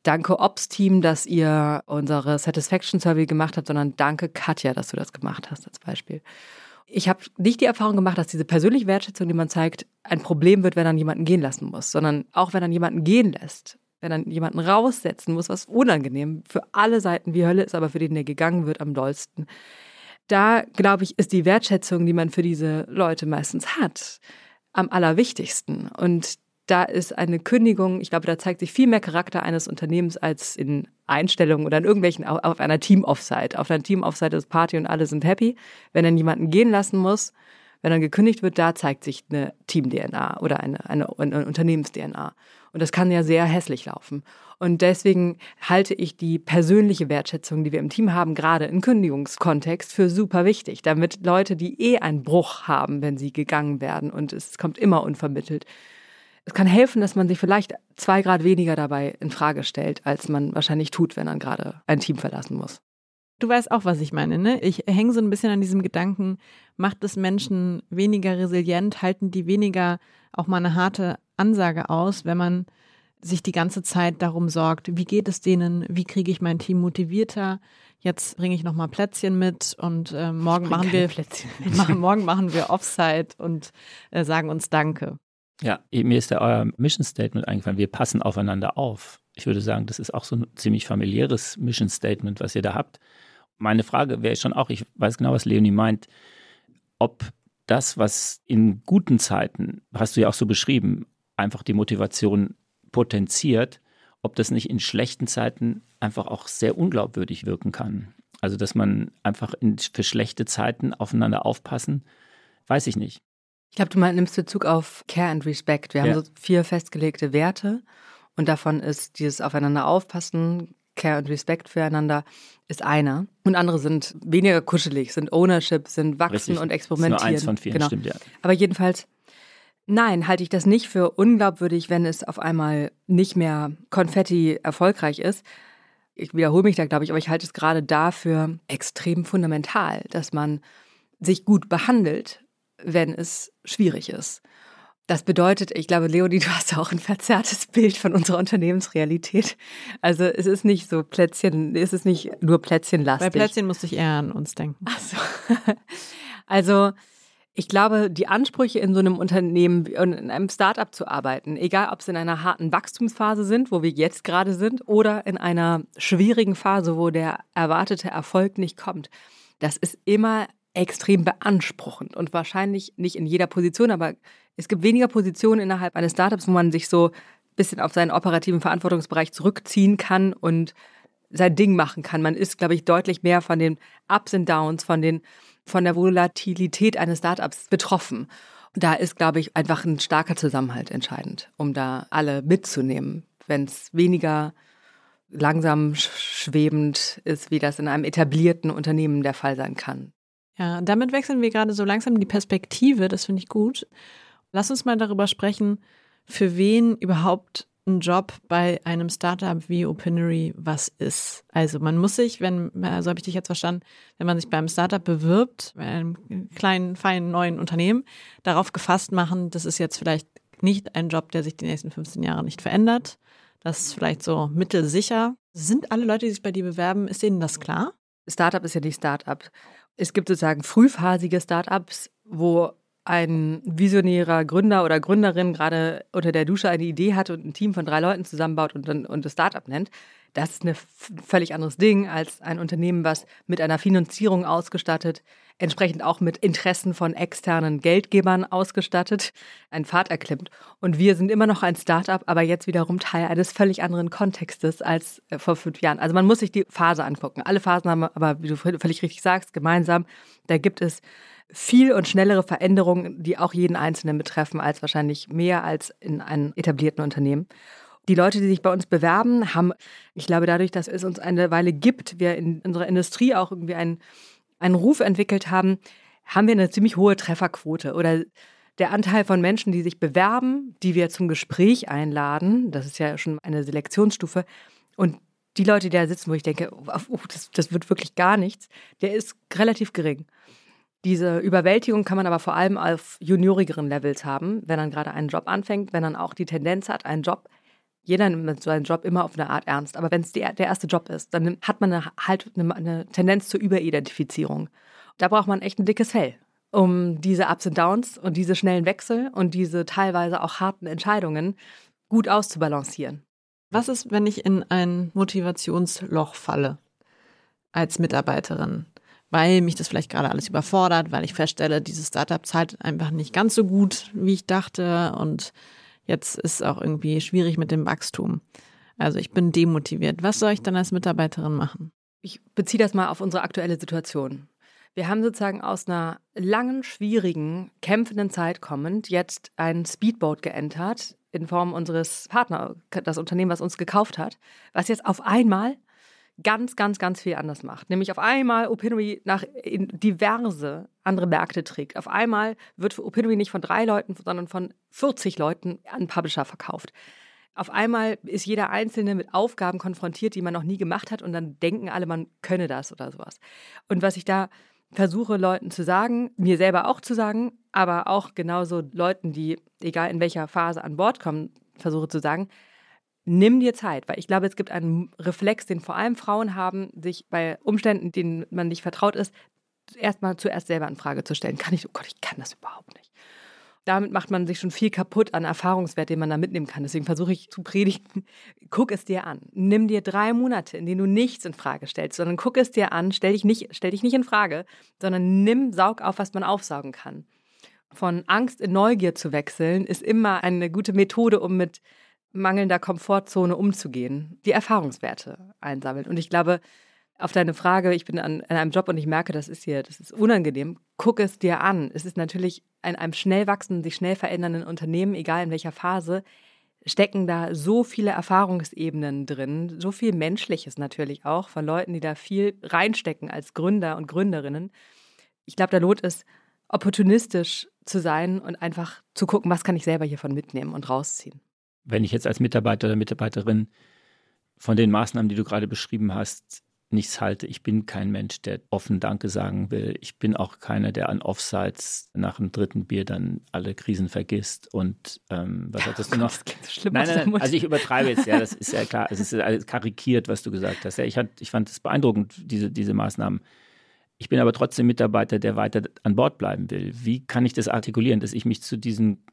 danke Ops-Team, dass ihr unsere Satisfaction Survey gemacht habt, sondern danke Katja, dass du das gemacht hast als Beispiel. Ich habe nicht die Erfahrung gemacht, dass diese persönliche Wertschätzung, die man zeigt, ein Problem wird, wenn man jemanden gehen lassen muss, sondern auch wenn man jemanden gehen lässt, wenn man jemanden raussetzen muss, was unangenehm für alle Seiten wie Hölle ist, aber für den, der gegangen wird, am dollsten. Da, glaube ich, ist die Wertschätzung, die man für diese Leute meistens hat, am allerwichtigsten. Und da ist eine Kündigung, ich glaube, da zeigt sich viel mehr Charakter eines Unternehmens als in Einstellungen oder in irgendwelchen, auf einer Team-Offsite. Auf einer Team-Offsite ist Party und alle sind happy. Wenn dann jemanden gehen lassen muss, wenn dann gekündigt wird, da zeigt sich eine Team-DNA oder eine, eine, eine Unternehmens-DNA. Und das kann ja sehr hässlich laufen. Und deswegen halte ich die persönliche Wertschätzung, die wir im Team haben, gerade im Kündigungskontext, für super wichtig, damit Leute, die eh einen Bruch haben, wenn sie gegangen werden und es kommt immer unvermittelt, es kann helfen, dass man sich vielleicht zwei Grad weniger dabei in Frage stellt, als man wahrscheinlich tut, wenn man gerade ein Team verlassen muss. Du weißt auch, was ich meine, ne? Ich hänge so ein bisschen an diesem Gedanken, macht es Menschen weniger resilient, halten die weniger auch mal eine harte Ansage aus, wenn man sich die ganze Zeit darum sorgt, wie geht es denen, wie kriege ich mein Team motivierter, jetzt bringe ich noch mal Plätzchen mit und äh, morgen machen wir morgen machen wir Offside und äh, sagen uns Danke. Ja, mir ist da euer Mission Statement eingefallen. Wir passen aufeinander auf. Ich würde sagen, das ist auch so ein ziemlich familiäres Mission Statement, was ihr da habt. Meine Frage wäre schon auch, ich weiß genau, was Leonie meint, ob das, was in guten Zeiten, hast du ja auch so beschrieben, einfach die Motivation potenziert, ob das nicht in schlechten Zeiten einfach auch sehr unglaubwürdig wirken kann. Also, dass man einfach in, für schlechte Zeiten aufeinander aufpassen, weiß ich nicht. Ich glaube, du nimmst Bezug auf Care and Respect. Wir ja. haben so vier festgelegte Werte und davon ist dieses Aufeinander aufpassen, Care und Respect füreinander ist einer. Und andere sind weniger kuschelig, sind Ownership, sind wachsen Richtig. und experimentieren. Das ist nur eins von vielen, genau. stimmt ja. Aber jedenfalls Nein, halte ich das nicht für unglaubwürdig, wenn es auf einmal nicht mehr Konfetti erfolgreich ist. Ich wiederhole mich da, glaube ich, aber ich halte es gerade dafür extrem fundamental, dass man sich gut behandelt, wenn es schwierig ist. Das bedeutet, ich glaube, Leonie, du hast auch ein verzerrtes Bild von unserer Unternehmensrealität. Also es ist nicht so Plätzchen, es ist nicht nur Plätzchenlastig. Bei Plätzchen musste ich eher an uns denken. Ach so. Also ich glaube, die Ansprüche in so einem Unternehmen und in einem Startup zu arbeiten, egal ob es in einer harten Wachstumsphase sind, wo wir jetzt gerade sind, oder in einer schwierigen Phase, wo der erwartete Erfolg nicht kommt, das ist immer extrem beanspruchend und wahrscheinlich nicht in jeder Position, aber es gibt weniger Positionen innerhalb eines Startups, wo man sich so ein bisschen auf seinen operativen Verantwortungsbereich zurückziehen kann und sein Ding machen kann. Man ist, glaube ich, deutlich mehr von den Ups und Downs, von den von der Volatilität eines Startups betroffen. Da ist, glaube ich, einfach ein starker Zusammenhalt entscheidend, um da alle mitzunehmen. Wenn es weniger langsam schwebend ist, wie das in einem etablierten Unternehmen der Fall sein kann. Ja, damit wechseln wir gerade so langsam die Perspektive, das finde ich gut. Lass uns mal darüber sprechen, für wen überhaupt ein Job bei einem Startup wie Opinory was ist. Also man muss sich, wenn, so habe ich dich jetzt verstanden, wenn man sich beim Startup bewirbt, bei einem kleinen, feinen neuen Unternehmen, darauf gefasst machen, das ist jetzt vielleicht nicht ein Job, der sich die nächsten 15 Jahre nicht verändert. Das ist vielleicht so mittelsicher. Sind alle Leute, die sich bei dir bewerben, ist denen das klar? Startup ist ja nicht Startup. Es gibt sozusagen frühphasige Startups, wo ein visionärer Gründer oder Gründerin gerade unter der Dusche eine Idee hat und ein Team von drei Leuten zusammenbaut und, und das Startup nennt, das ist ein völlig anderes Ding als ein Unternehmen, was mit einer Finanzierung ausgestattet, entsprechend auch mit Interessen von externen Geldgebern ausgestattet, einen Pfad erklimmt. Und wir sind immer noch ein Startup, aber jetzt wiederum Teil eines völlig anderen Kontextes als äh, vor fünf Jahren. Also man muss sich die Phase angucken. Alle Phasen haben aber, wie du völlig richtig sagst, gemeinsam. Da gibt es viel und schnellere Veränderungen, die auch jeden Einzelnen betreffen, als wahrscheinlich mehr als in einem etablierten Unternehmen. Die Leute, die sich bei uns bewerben, haben, ich glaube, dadurch, dass es uns eine Weile gibt, wir in unserer Industrie auch irgendwie einen, einen Ruf entwickelt haben, haben wir eine ziemlich hohe Trefferquote oder der Anteil von Menschen, die sich bewerben, die wir zum Gespräch einladen, das ist ja schon eine Selektionsstufe, und die Leute, die da sitzen, wo ich denke, oh, das, das wird wirklich gar nichts, der ist relativ gering. Diese Überwältigung kann man aber vor allem auf juniorigeren Levels haben, wenn man gerade einen Job anfängt, wenn man auch die Tendenz hat, einen Job, jeder nimmt so einen Job immer auf eine Art ernst, aber wenn es der erste Job ist, dann hat man eine, halt eine, eine Tendenz zur Überidentifizierung. Da braucht man echt ein dickes Fell, um diese Ups und Downs und diese schnellen Wechsel und diese teilweise auch harten Entscheidungen gut auszubalancieren. Was ist, wenn ich in ein Motivationsloch falle als Mitarbeiterin? Weil mich das vielleicht gerade alles überfordert, weil ich feststelle, dieses Startup zahlt einfach nicht ganz so gut, wie ich dachte und jetzt ist es auch irgendwie schwierig mit dem Wachstum. Also ich bin demotiviert. Was soll ich dann als Mitarbeiterin machen? Ich beziehe das mal auf unsere aktuelle Situation. Wir haben sozusagen aus einer langen, schwierigen, kämpfenden Zeit kommend jetzt ein Speedboat geentert in Form unseres Partners, das Unternehmen, was uns gekauft hat, was jetzt auf einmal ganz, ganz, ganz viel anders macht. Nämlich auf einmal Opinory nach diverse andere Märkte trägt. Auf einmal wird Opinory nicht von drei Leuten, sondern von 40 Leuten an Publisher verkauft. Auf einmal ist jeder Einzelne mit Aufgaben konfrontiert, die man noch nie gemacht hat und dann denken alle, man könne das oder sowas. Und was ich da versuche Leuten zu sagen, mir selber auch zu sagen, aber auch genauso Leuten, die, egal in welcher Phase an Bord kommen, versuche zu sagen, nimm dir Zeit, weil ich glaube, es gibt einen Reflex, den vor allem Frauen haben, sich bei Umständen, denen man nicht vertraut ist, erstmal zuerst selber in Frage zu stellen. Kann ich, oh Gott, ich kann das überhaupt nicht. damit macht man sich schon viel kaputt an Erfahrungswert, den man da mitnehmen kann. Deswegen versuche ich zu predigen, guck es dir an. Nimm dir drei Monate, in denen du nichts in Frage stellst, sondern guck es dir an, stell dich nicht, stell dich nicht in Frage, sondern nimm, saug auf, was man aufsaugen kann. Von Angst in Neugier zu wechseln, ist immer eine gute Methode, um mit mangelnder Komfortzone umzugehen. Die Erfahrungswerte einsammeln. Und ich glaube, auf deine Frage, ich bin an, an, einem Job und ich merke, das ist hier, das ist unangenehm. Guck es dir an. Es ist natürlich in einem schnell wachsenden, sich schnell verändernden Unternehmen, egal in welcher Phase, stecken da so viele Erfahrungsebenen drin, so viel Menschliches natürlich auch von Leuten, die da viel reinstecken als Gründer und Gründerinnen. Ich glaube, da lohnt es, opportunistisch zu sein und einfach zu gucken, was kann ich selber hiervon mitnehmen und rausziehen. Wenn ich jetzt als Mitarbeiter oder Mitarbeiterin von den Maßnahmen, die du gerade beschrieben hast, nichts halte. Ich bin kein Mensch, der offen Danke sagen will. Ich bin auch keiner, der an Offsites nach dem dritten Bier dann alle Krisen vergisst. Und ähm, was hattest oh du noch? Das so schlimm, nein, nein, nein, also ich übertreibe jetzt, ja, das ist ja klar. Es ist alles karikiert, was du gesagt hast. Ja, ich, hat, ich fand es beeindruckend, diese, diese Maßnahmen. Ich bin aber trotzdem Mitarbeiter, der weiter an Bord bleiben will. Wie kann ich das artikulieren, dass ich mich zu diesen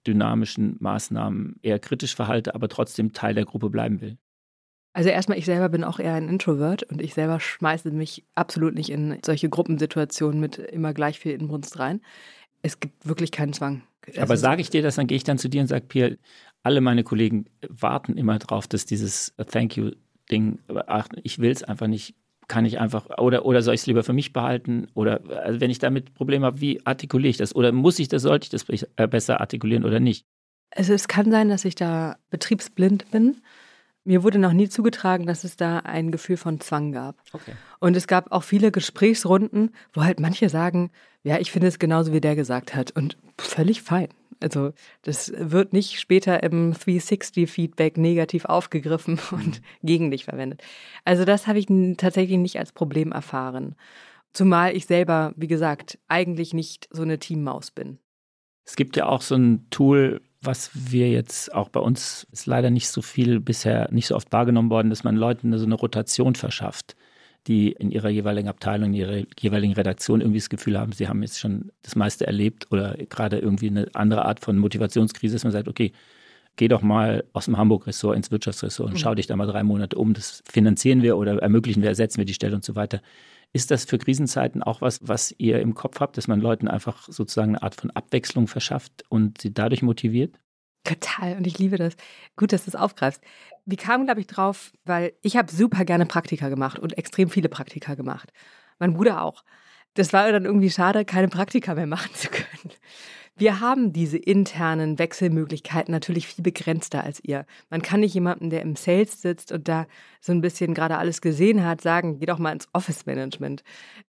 gruppendynamischen Maßnahmen eher kritisch verhalte, aber trotzdem Teil der Gruppe bleiben will? Also erstmal, ich selber bin auch eher ein Introvert und ich selber schmeiße mich absolut nicht in solche Gruppensituationen mit immer gleich viel Inbrunst rein. Es gibt wirklich keinen Zwang. Aber sage ich dir das, dann gehe ich dann zu dir und sage, Pierre, alle meine Kollegen warten immer drauf, dass dieses Thank you-Ding, ich will es einfach nicht, kann ich einfach, oder, oder soll ich es lieber für mich behalten? Oder also wenn ich damit Probleme habe, wie artikuliere ich das? Oder muss ich das, sollte ich das äh, besser artikulieren oder nicht? Also es kann sein, dass ich da betriebsblind bin mir wurde noch nie zugetragen, dass es da ein Gefühl von Zwang gab. Okay. Und es gab auch viele Gesprächsrunden, wo halt manche sagen, ja, ich finde es genauso, wie der gesagt hat. Und völlig fein. Also das wird nicht später im 360-Feedback negativ aufgegriffen und mhm. gegen dich verwendet. Also das habe ich tatsächlich nicht als Problem erfahren. Zumal ich selber, wie gesagt, eigentlich nicht so eine Teammaus bin. Es gibt ja auch so ein Tool, was wir jetzt auch bei uns ist leider nicht so viel bisher, nicht so oft wahrgenommen worden, dass man Leuten so eine Rotation verschafft, die in ihrer jeweiligen Abteilung, in ihrer jeweiligen Redaktion irgendwie das Gefühl haben, sie haben jetzt schon das meiste erlebt oder gerade irgendwie eine andere Art von Motivationskrise, dass man sagt, okay, geh doch mal aus dem Hamburg-Ressort ins Wirtschaftsressort und schau mhm. dich da mal drei Monate um. Das finanzieren wir oder ermöglichen wir, ersetzen wir die Stelle und so weiter. Ist das für Krisenzeiten auch was, was ihr im Kopf habt, dass man Leuten einfach sozusagen eine Art von Abwechslung verschafft und sie dadurch motiviert? Total und ich liebe das. Gut, dass du es aufgreifst. Wie kam, glaube ich, drauf, weil ich habe super gerne Praktika gemacht und extrem viele Praktika gemacht. Mein Bruder auch. Das war dann irgendwie schade, keine Praktika mehr machen zu können. Wir haben diese internen Wechselmöglichkeiten natürlich viel begrenzter als ihr. Man kann nicht jemandem, der im Sales sitzt und da so ein bisschen gerade alles gesehen hat, sagen, geh doch mal ins Office Management.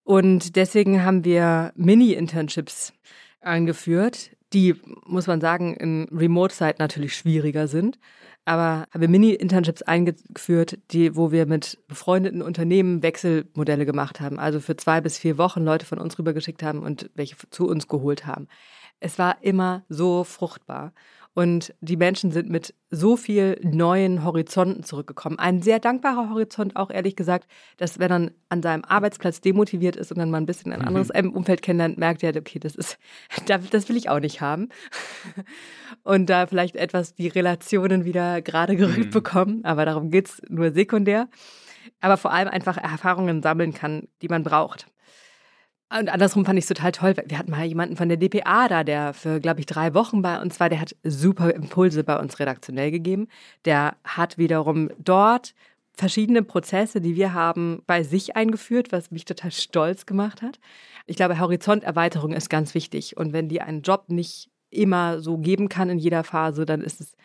Und deswegen haben wir Mini-Internships eingeführt, die, muss man sagen, in Remote-Zeit natürlich schwieriger sind. Aber haben wir Mini-Internships eingeführt, die, wo wir mit befreundeten Unternehmen Wechselmodelle gemacht haben. Also für zwei bis vier Wochen Leute von uns rübergeschickt haben und welche zu uns geholt haben. Es war immer so fruchtbar. Und die Menschen sind mit so viel neuen Horizonten zurückgekommen. Ein sehr dankbarer Horizont, auch ehrlich gesagt, dass wenn man an seinem Arbeitsplatz demotiviert ist und dann mal ein bisschen ein mhm. anderes mhm. Umfeld kennenlernt, merkt er, okay, das ist, das will ich auch nicht haben. Und da vielleicht etwas die Relationen wieder gerade gerückt mhm. bekommen. Aber darum geht es nur sekundär. Aber vor allem einfach Erfahrungen sammeln kann, die man braucht. Und andersrum fand ich es total toll. Wir hatten mal jemanden von der DPA da, der für, glaube ich, drei Wochen bei uns war. Der hat super Impulse bei uns redaktionell gegeben. Der hat wiederum dort verschiedene Prozesse, die wir haben, bei sich eingeführt, was mich total stolz gemacht hat. Ich glaube, Horizonterweiterung ist ganz wichtig. Und wenn die einen Job nicht immer so geben kann in jeder Phase, dann ist es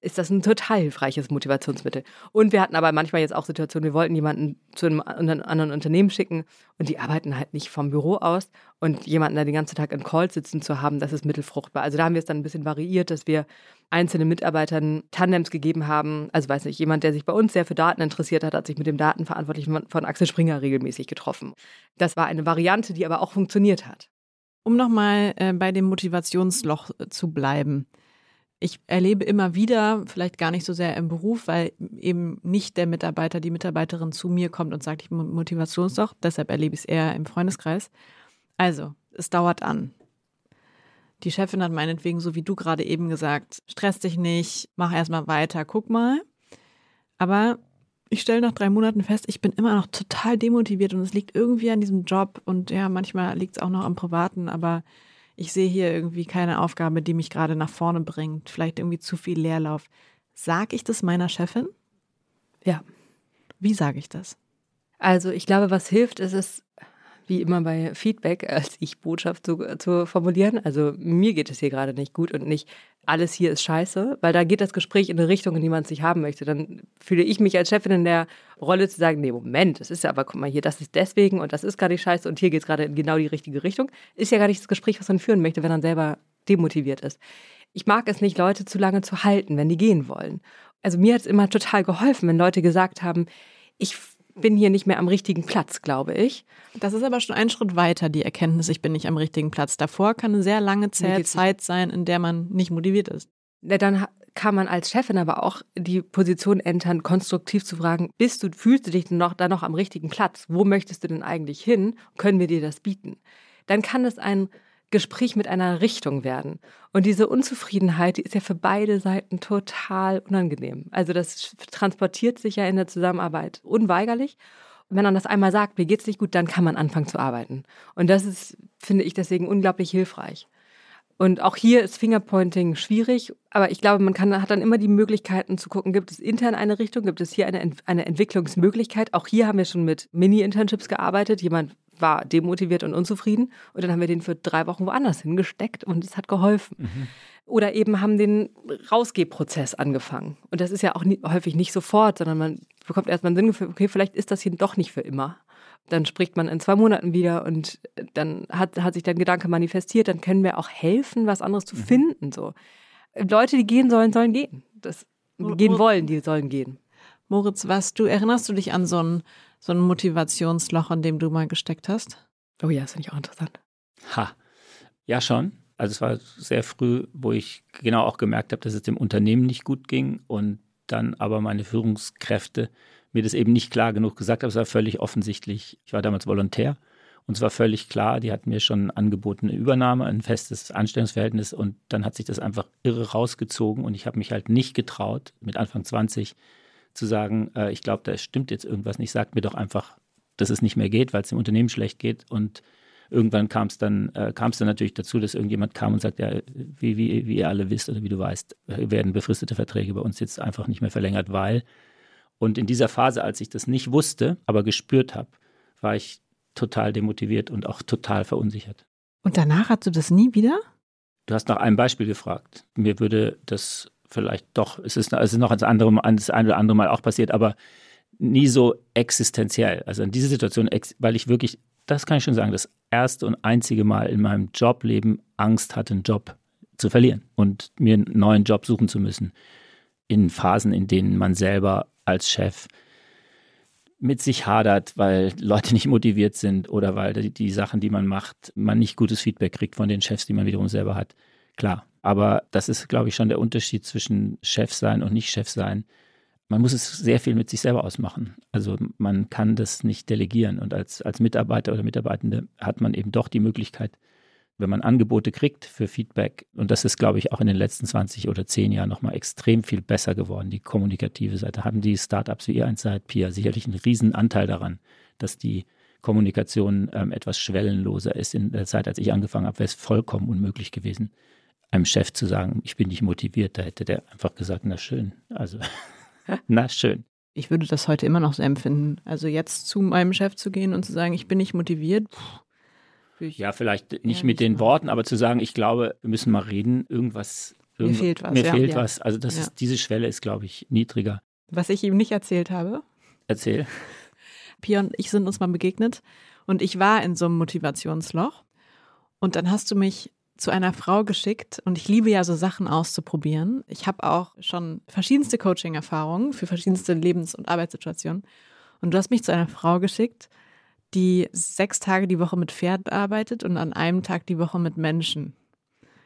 ist das ein total hilfreiches Motivationsmittel. Und wir hatten aber manchmal jetzt auch Situationen, wir wollten jemanden zu einem anderen Unternehmen schicken und die arbeiten halt nicht vom Büro aus und jemanden da den ganzen Tag in Call sitzen zu haben, das ist mittelfruchtbar. Also da haben wir es dann ein bisschen variiert, dass wir einzelnen Mitarbeitern Tandems gegeben haben. Also weiß nicht, jemand, der sich bei uns sehr für Daten interessiert hat, hat sich mit dem Datenverantwortlichen von Axel Springer regelmäßig getroffen. Das war eine Variante, die aber auch funktioniert hat. Um nochmal äh, bei dem Motivationsloch äh, zu bleiben ich erlebe immer wieder, vielleicht gar nicht so sehr im Beruf, weil eben nicht der Mitarbeiter, die Mitarbeiterin zu mir kommt und sagt, ich bin Motivationsloch, deshalb erlebe ich es eher im Freundeskreis. Also, es dauert an. Die Chefin hat meinetwegen, so wie du gerade eben gesagt, stress dich nicht, mach erstmal weiter, guck mal. Aber ich stelle nach drei Monaten fest, ich bin immer noch total demotiviert und es liegt irgendwie an diesem Job und ja, manchmal liegt es auch noch am Privaten, aber ich sehe hier irgendwie keine Aufgabe, die mich gerade nach vorne bringt. Vielleicht irgendwie zu viel Leerlauf. Sag ich das meiner Chefin? Ja. Wie sage ich das? Also ich glaube, was hilft, ist es, wie immer bei Feedback, als ich Botschaft zu, zu formulieren. Also mir geht es hier gerade nicht gut und nicht alles hier ist scheiße, weil da geht das Gespräch in eine Richtung, in die man es nicht haben möchte. Dann fühle ich mich als Chefin in der Rolle zu sagen, nee, Moment, das ist ja aber, guck mal hier, das ist deswegen und das ist gerade nicht scheiße und hier geht es gerade in genau die richtige Richtung. Ist ja gar nicht das Gespräch, was man führen möchte, wenn man selber demotiviert ist. Ich mag es nicht, Leute zu lange zu halten, wenn die gehen wollen. Also mir hat es immer total geholfen, wenn Leute gesagt haben, ich bin hier nicht mehr am richtigen Platz, glaube ich. Das ist aber schon ein Schritt weiter, die Erkenntnis, ich bin nicht am richtigen Platz. Davor kann eine sehr lange Zeit sein, in der man nicht motiviert ist. Ja, dann kann man als Chefin aber auch die Position entern, konstruktiv zu fragen, bist du, fühlst du dich noch da noch am richtigen Platz? Wo möchtest du denn eigentlich hin? Können wir dir das bieten? Dann kann es ein Gespräch mit einer Richtung werden. Und diese Unzufriedenheit, die ist ja für beide Seiten total unangenehm. Also das transportiert sich ja in der Zusammenarbeit unweigerlich. Und wenn man das einmal sagt, mir geht's nicht gut, dann kann man anfangen zu arbeiten. Und das ist, finde ich, deswegen unglaublich hilfreich. Und auch hier ist Fingerpointing schwierig, aber ich glaube, man kann, hat dann immer die Möglichkeiten zu gucken, gibt es intern eine Richtung, gibt es hier eine, eine Entwicklungsmöglichkeit. Auch hier haben wir schon mit Mini-Internships gearbeitet. Jemand war demotiviert und unzufrieden und dann haben wir den für drei Wochen woanders hingesteckt und es hat geholfen. Mhm. Oder eben haben den Rausgehprozess angefangen. Und das ist ja auch nie, häufig nicht sofort, sondern man bekommt erstmal ein Sinngefühl, okay, vielleicht ist das hier doch nicht für immer dann spricht man in zwei Monaten wieder und dann hat, hat sich dein Gedanke manifestiert, dann können wir auch helfen, was anderes zu mhm. finden. So. Leute, die gehen sollen, sollen gehen. Das, die gehen wollen, die sollen gehen. Moritz, was du, erinnerst du dich an so ein, so ein Motivationsloch, in dem du mal gesteckt hast? Oh ja, das finde ich auch interessant. Ha. Ja, schon. Also es war sehr früh, wo ich genau auch gemerkt habe, dass es dem Unternehmen nicht gut ging und dann aber meine Führungskräfte mir das eben nicht klar genug gesagt haben. Es war völlig offensichtlich. Ich war damals Volontär und es war völlig klar, die hatten mir schon angeboten eine Übernahme, ein festes Anstellungsverhältnis und dann hat sich das einfach irre rausgezogen und ich habe mich halt nicht getraut, mit Anfang 20 zu sagen, äh, ich glaube, da stimmt jetzt irgendwas nicht. Sagt mir doch einfach, dass es nicht mehr geht, weil es dem Unternehmen schlecht geht und irgendwann kam es dann, äh, kam es dann natürlich dazu, dass irgendjemand kam und sagt, ja, wie, wie, wie ihr alle wisst oder wie du weißt, werden befristete Verträge bei uns jetzt einfach nicht mehr verlängert, weil und in dieser Phase, als ich das nicht wusste, aber gespürt habe, war ich total demotiviert und auch total verunsichert. Und danach hast du das nie wieder? Du hast nach einem Beispiel gefragt. Mir würde das vielleicht doch, es ist, es ist noch das, andere, das eine oder andere Mal auch passiert, aber nie so existenziell. Also in dieser Situation, weil ich wirklich, das kann ich schon sagen, das erste und einzige Mal in meinem Jobleben Angst hatte, einen Job zu verlieren und mir einen neuen Job suchen zu müssen. In Phasen, in denen man selber als Chef mit sich hadert, weil Leute nicht motiviert sind oder weil die, die, Sachen, die man macht, man nicht gutes Feedback kriegt von den Chefs, die man wiederum selber hat. Klar. Aber das ist, glaube ich, schon der Unterschied zwischen Chef sein und nicht Chef sein. Man muss es sehr viel mit sich selber ausmachen. Also man kann das nicht delegieren. Und als, als Mitarbeiter oder Mitarbeitende hat man eben doch die Möglichkeit, wenn man Angebote kriegt für Feedback, und das ist, glaube ich, auch in den letzten 20 oder 10 Jahren nochmal extrem viel besser geworden, die kommunikative Seite, haben die Startups wie ihr eins seid, Pia, sicherlich einen riesen Anteil daran, dass die Kommunikation ähm, etwas schwellenloser ist. In der Zeit, als ich angefangen habe, wäre es vollkommen unmöglich gewesen, einem Chef zu sagen, ich bin nicht motiviert. Da hätte der einfach gesagt, na schön. Also, na schön. Ich würde das heute immer noch so empfinden. Also jetzt zu meinem Chef zu gehen und zu sagen, ich bin nicht motiviert, pff, ja, vielleicht nicht mit den Worten, aber zu sagen, ich glaube, wir müssen mal reden, irgendwas. Irgend mir fehlt was. Mir ja. fehlt ja. was. Also das ja. ist, diese Schwelle ist, glaube ich, niedriger. Was ich ihm nicht erzählt habe. Erzähl. Pia und ich sind uns mal begegnet und ich war in so einem Motivationsloch. Und dann hast du mich zu einer Frau geschickt und ich liebe ja so Sachen auszuprobieren. Ich habe auch schon verschiedenste Coaching-Erfahrungen für verschiedenste Lebens- und Arbeitssituationen. Und du hast mich zu einer Frau geschickt, die sechs Tage die Woche mit Pferden arbeitet und an einem Tag die Woche mit Menschen.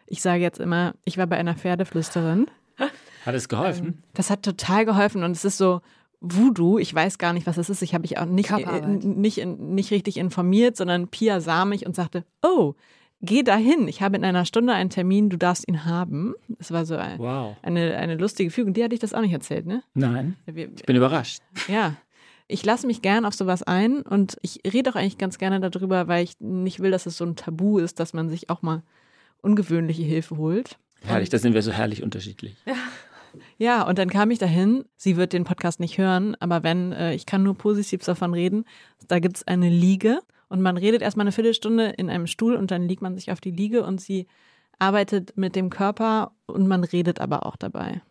Ich sage jetzt immer, ich war bei einer Pferdeflüsterin. Hat es geholfen? Ähm, das hat total geholfen und es ist so Voodoo. Ich weiß gar nicht, was das ist. Ich habe mich auch nicht, äh, nicht, nicht richtig informiert, sondern Pia sah mich und sagte, oh, geh dahin. Ich habe in einer Stunde einen Termin, du darfst ihn haben. Das war so ein, wow. eine, eine lustige Fügung. Die hatte ich das auch nicht erzählt, ne? Nein. Ich bin überrascht. Ja. Ich lasse mich gern auf sowas ein und ich rede auch eigentlich ganz gerne darüber, weil ich nicht will, dass es so ein Tabu ist, dass man sich auch mal ungewöhnliche Hilfe holt. Herrlich, da sind wir so herrlich unterschiedlich. Ja. Ja, und dann kam ich dahin. Sie wird den Podcast nicht hören, aber wenn, äh, ich kann nur positiv davon reden. Da gibt es eine Liege und man redet erstmal eine Viertelstunde in einem Stuhl und dann liegt man sich auf die Liege und sie arbeitet mit dem Körper und man redet aber auch dabei.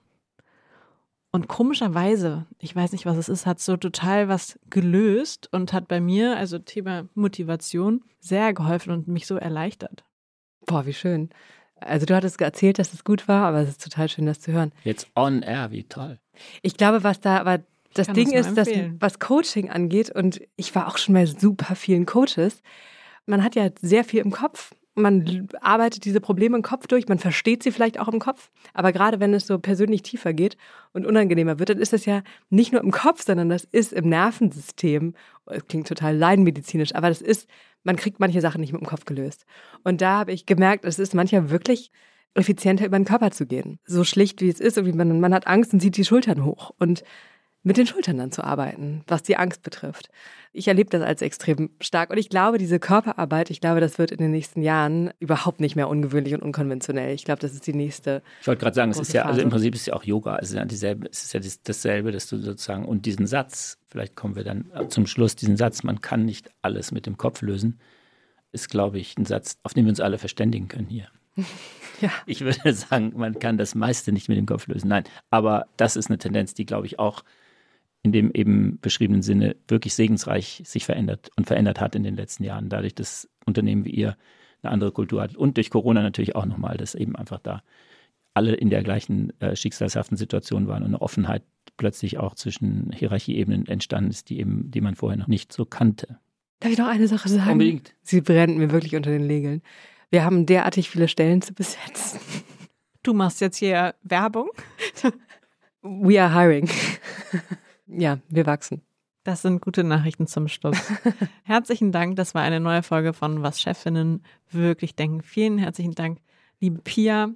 Und komischerweise, ich weiß nicht, was es ist, hat so total was gelöst und hat bei mir, also Thema Motivation, sehr geholfen und mich so erleichtert. Boah, wie schön. Also du hattest erzählt, dass es gut war, aber es ist total schön, das zu hören. Jetzt on air, wie toll. Ich glaube, was da aber das Ding ist, dass was Coaching angeht, und ich war auch schon bei super vielen Coaches, man hat ja sehr viel im Kopf. Man arbeitet diese Probleme im Kopf durch, man versteht sie vielleicht auch im Kopf. Aber gerade wenn es so persönlich tiefer geht und unangenehmer wird, dann ist das ja nicht nur im Kopf, sondern das ist im Nervensystem. Es klingt total leidenmedizinisch, aber das ist, man kriegt manche Sachen nicht mit dem Kopf gelöst. Und da habe ich gemerkt, es ist manchmal wirklich effizienter über den Körper zu gehen. So schlicht wie es ist, irgendwie man, man hat Angst und zieht die Schultern hoch. Und mit den Schultern dann zu arbeiten, was die Angst betrifft. Ich erlebe das als extrem stark und ich glaube, diese Körperarbeit, ich glaube, das wird in den nächsten Jahren überhaupt nicht mehr ungewöhnlich und unkonventionell. Ich glaube, das ist die nächste. Ich wollte gerade sagen, es ist ja, also im Prinzip ist ja auch Yoga, es ist ja dieselbe, es ist ja dasselbe, dass du sozusagen, und diesen Satz, vielleicht kommen wir dann zum Schluss, diesen Satz, man kann nicht alles mit dem Kopf lösen, ist, glaube ich, ein Satz, auf den wir uns alle verständigen können hier. Ja. Ich würde sagen, man kann das meiste nicht mit dem Kopf lösen. Nein, aber das ist eine Tendenz, die, glaube ich, auch in dem eben beschriebenen Sinne wirklich segensreich sich verändert und verändert hat in den letzten Jahren, dadurch, dass Unternehmen wie ihr eine andere Kultur hat und durch Corona natürlich auch nochmal, dass eben einfach da alle in der gleichen äh, schicksalshaften Situation waren und eine Offenheit plötzlich auch zwischen Hierarchieebenen entstanden ist, die eben, die man vorher noch nicht so kannte. Darf ich noch eine Sache sagen? Unbedingt. Sie brennt mir wirklich unter den Nägeln. Wir haben derartig viele Stellen zu besetzen. Du machst jetzt hier Werbung? We are hiring. Ja, wir wachsen. Das sind gute Nachrichten zum Schluss. herzlichen Dank. Das war eine neue Folge von Was Chefinnen wirklich denken. Vielen herzlichen Dank, liebe Pia.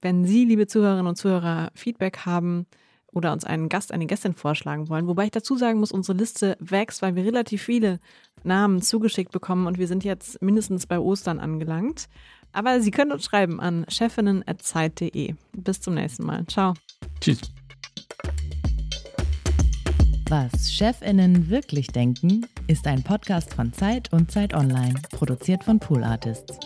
Wenn Sie, liebe Zuhörerinnen und Zuhörer, Feedback haben oder uns einen Gast, eine Gästin vorschlagen wollen, wobei ich dazu sagen muss, unsere Liste wächst, weil wir relativ viele Namen zugeschickt bekommen und wir sind jetzt mindestens bei Ostern angelangt. Aber Sie können uns schreiben an chefinnen.zeit.de. Bis zum nächsten Mal. Ciao. Tschüss. Was Chefinnen wirklich denken, ist ein Podcast von Zeit und Zeit Online, produziert von Pool Artists.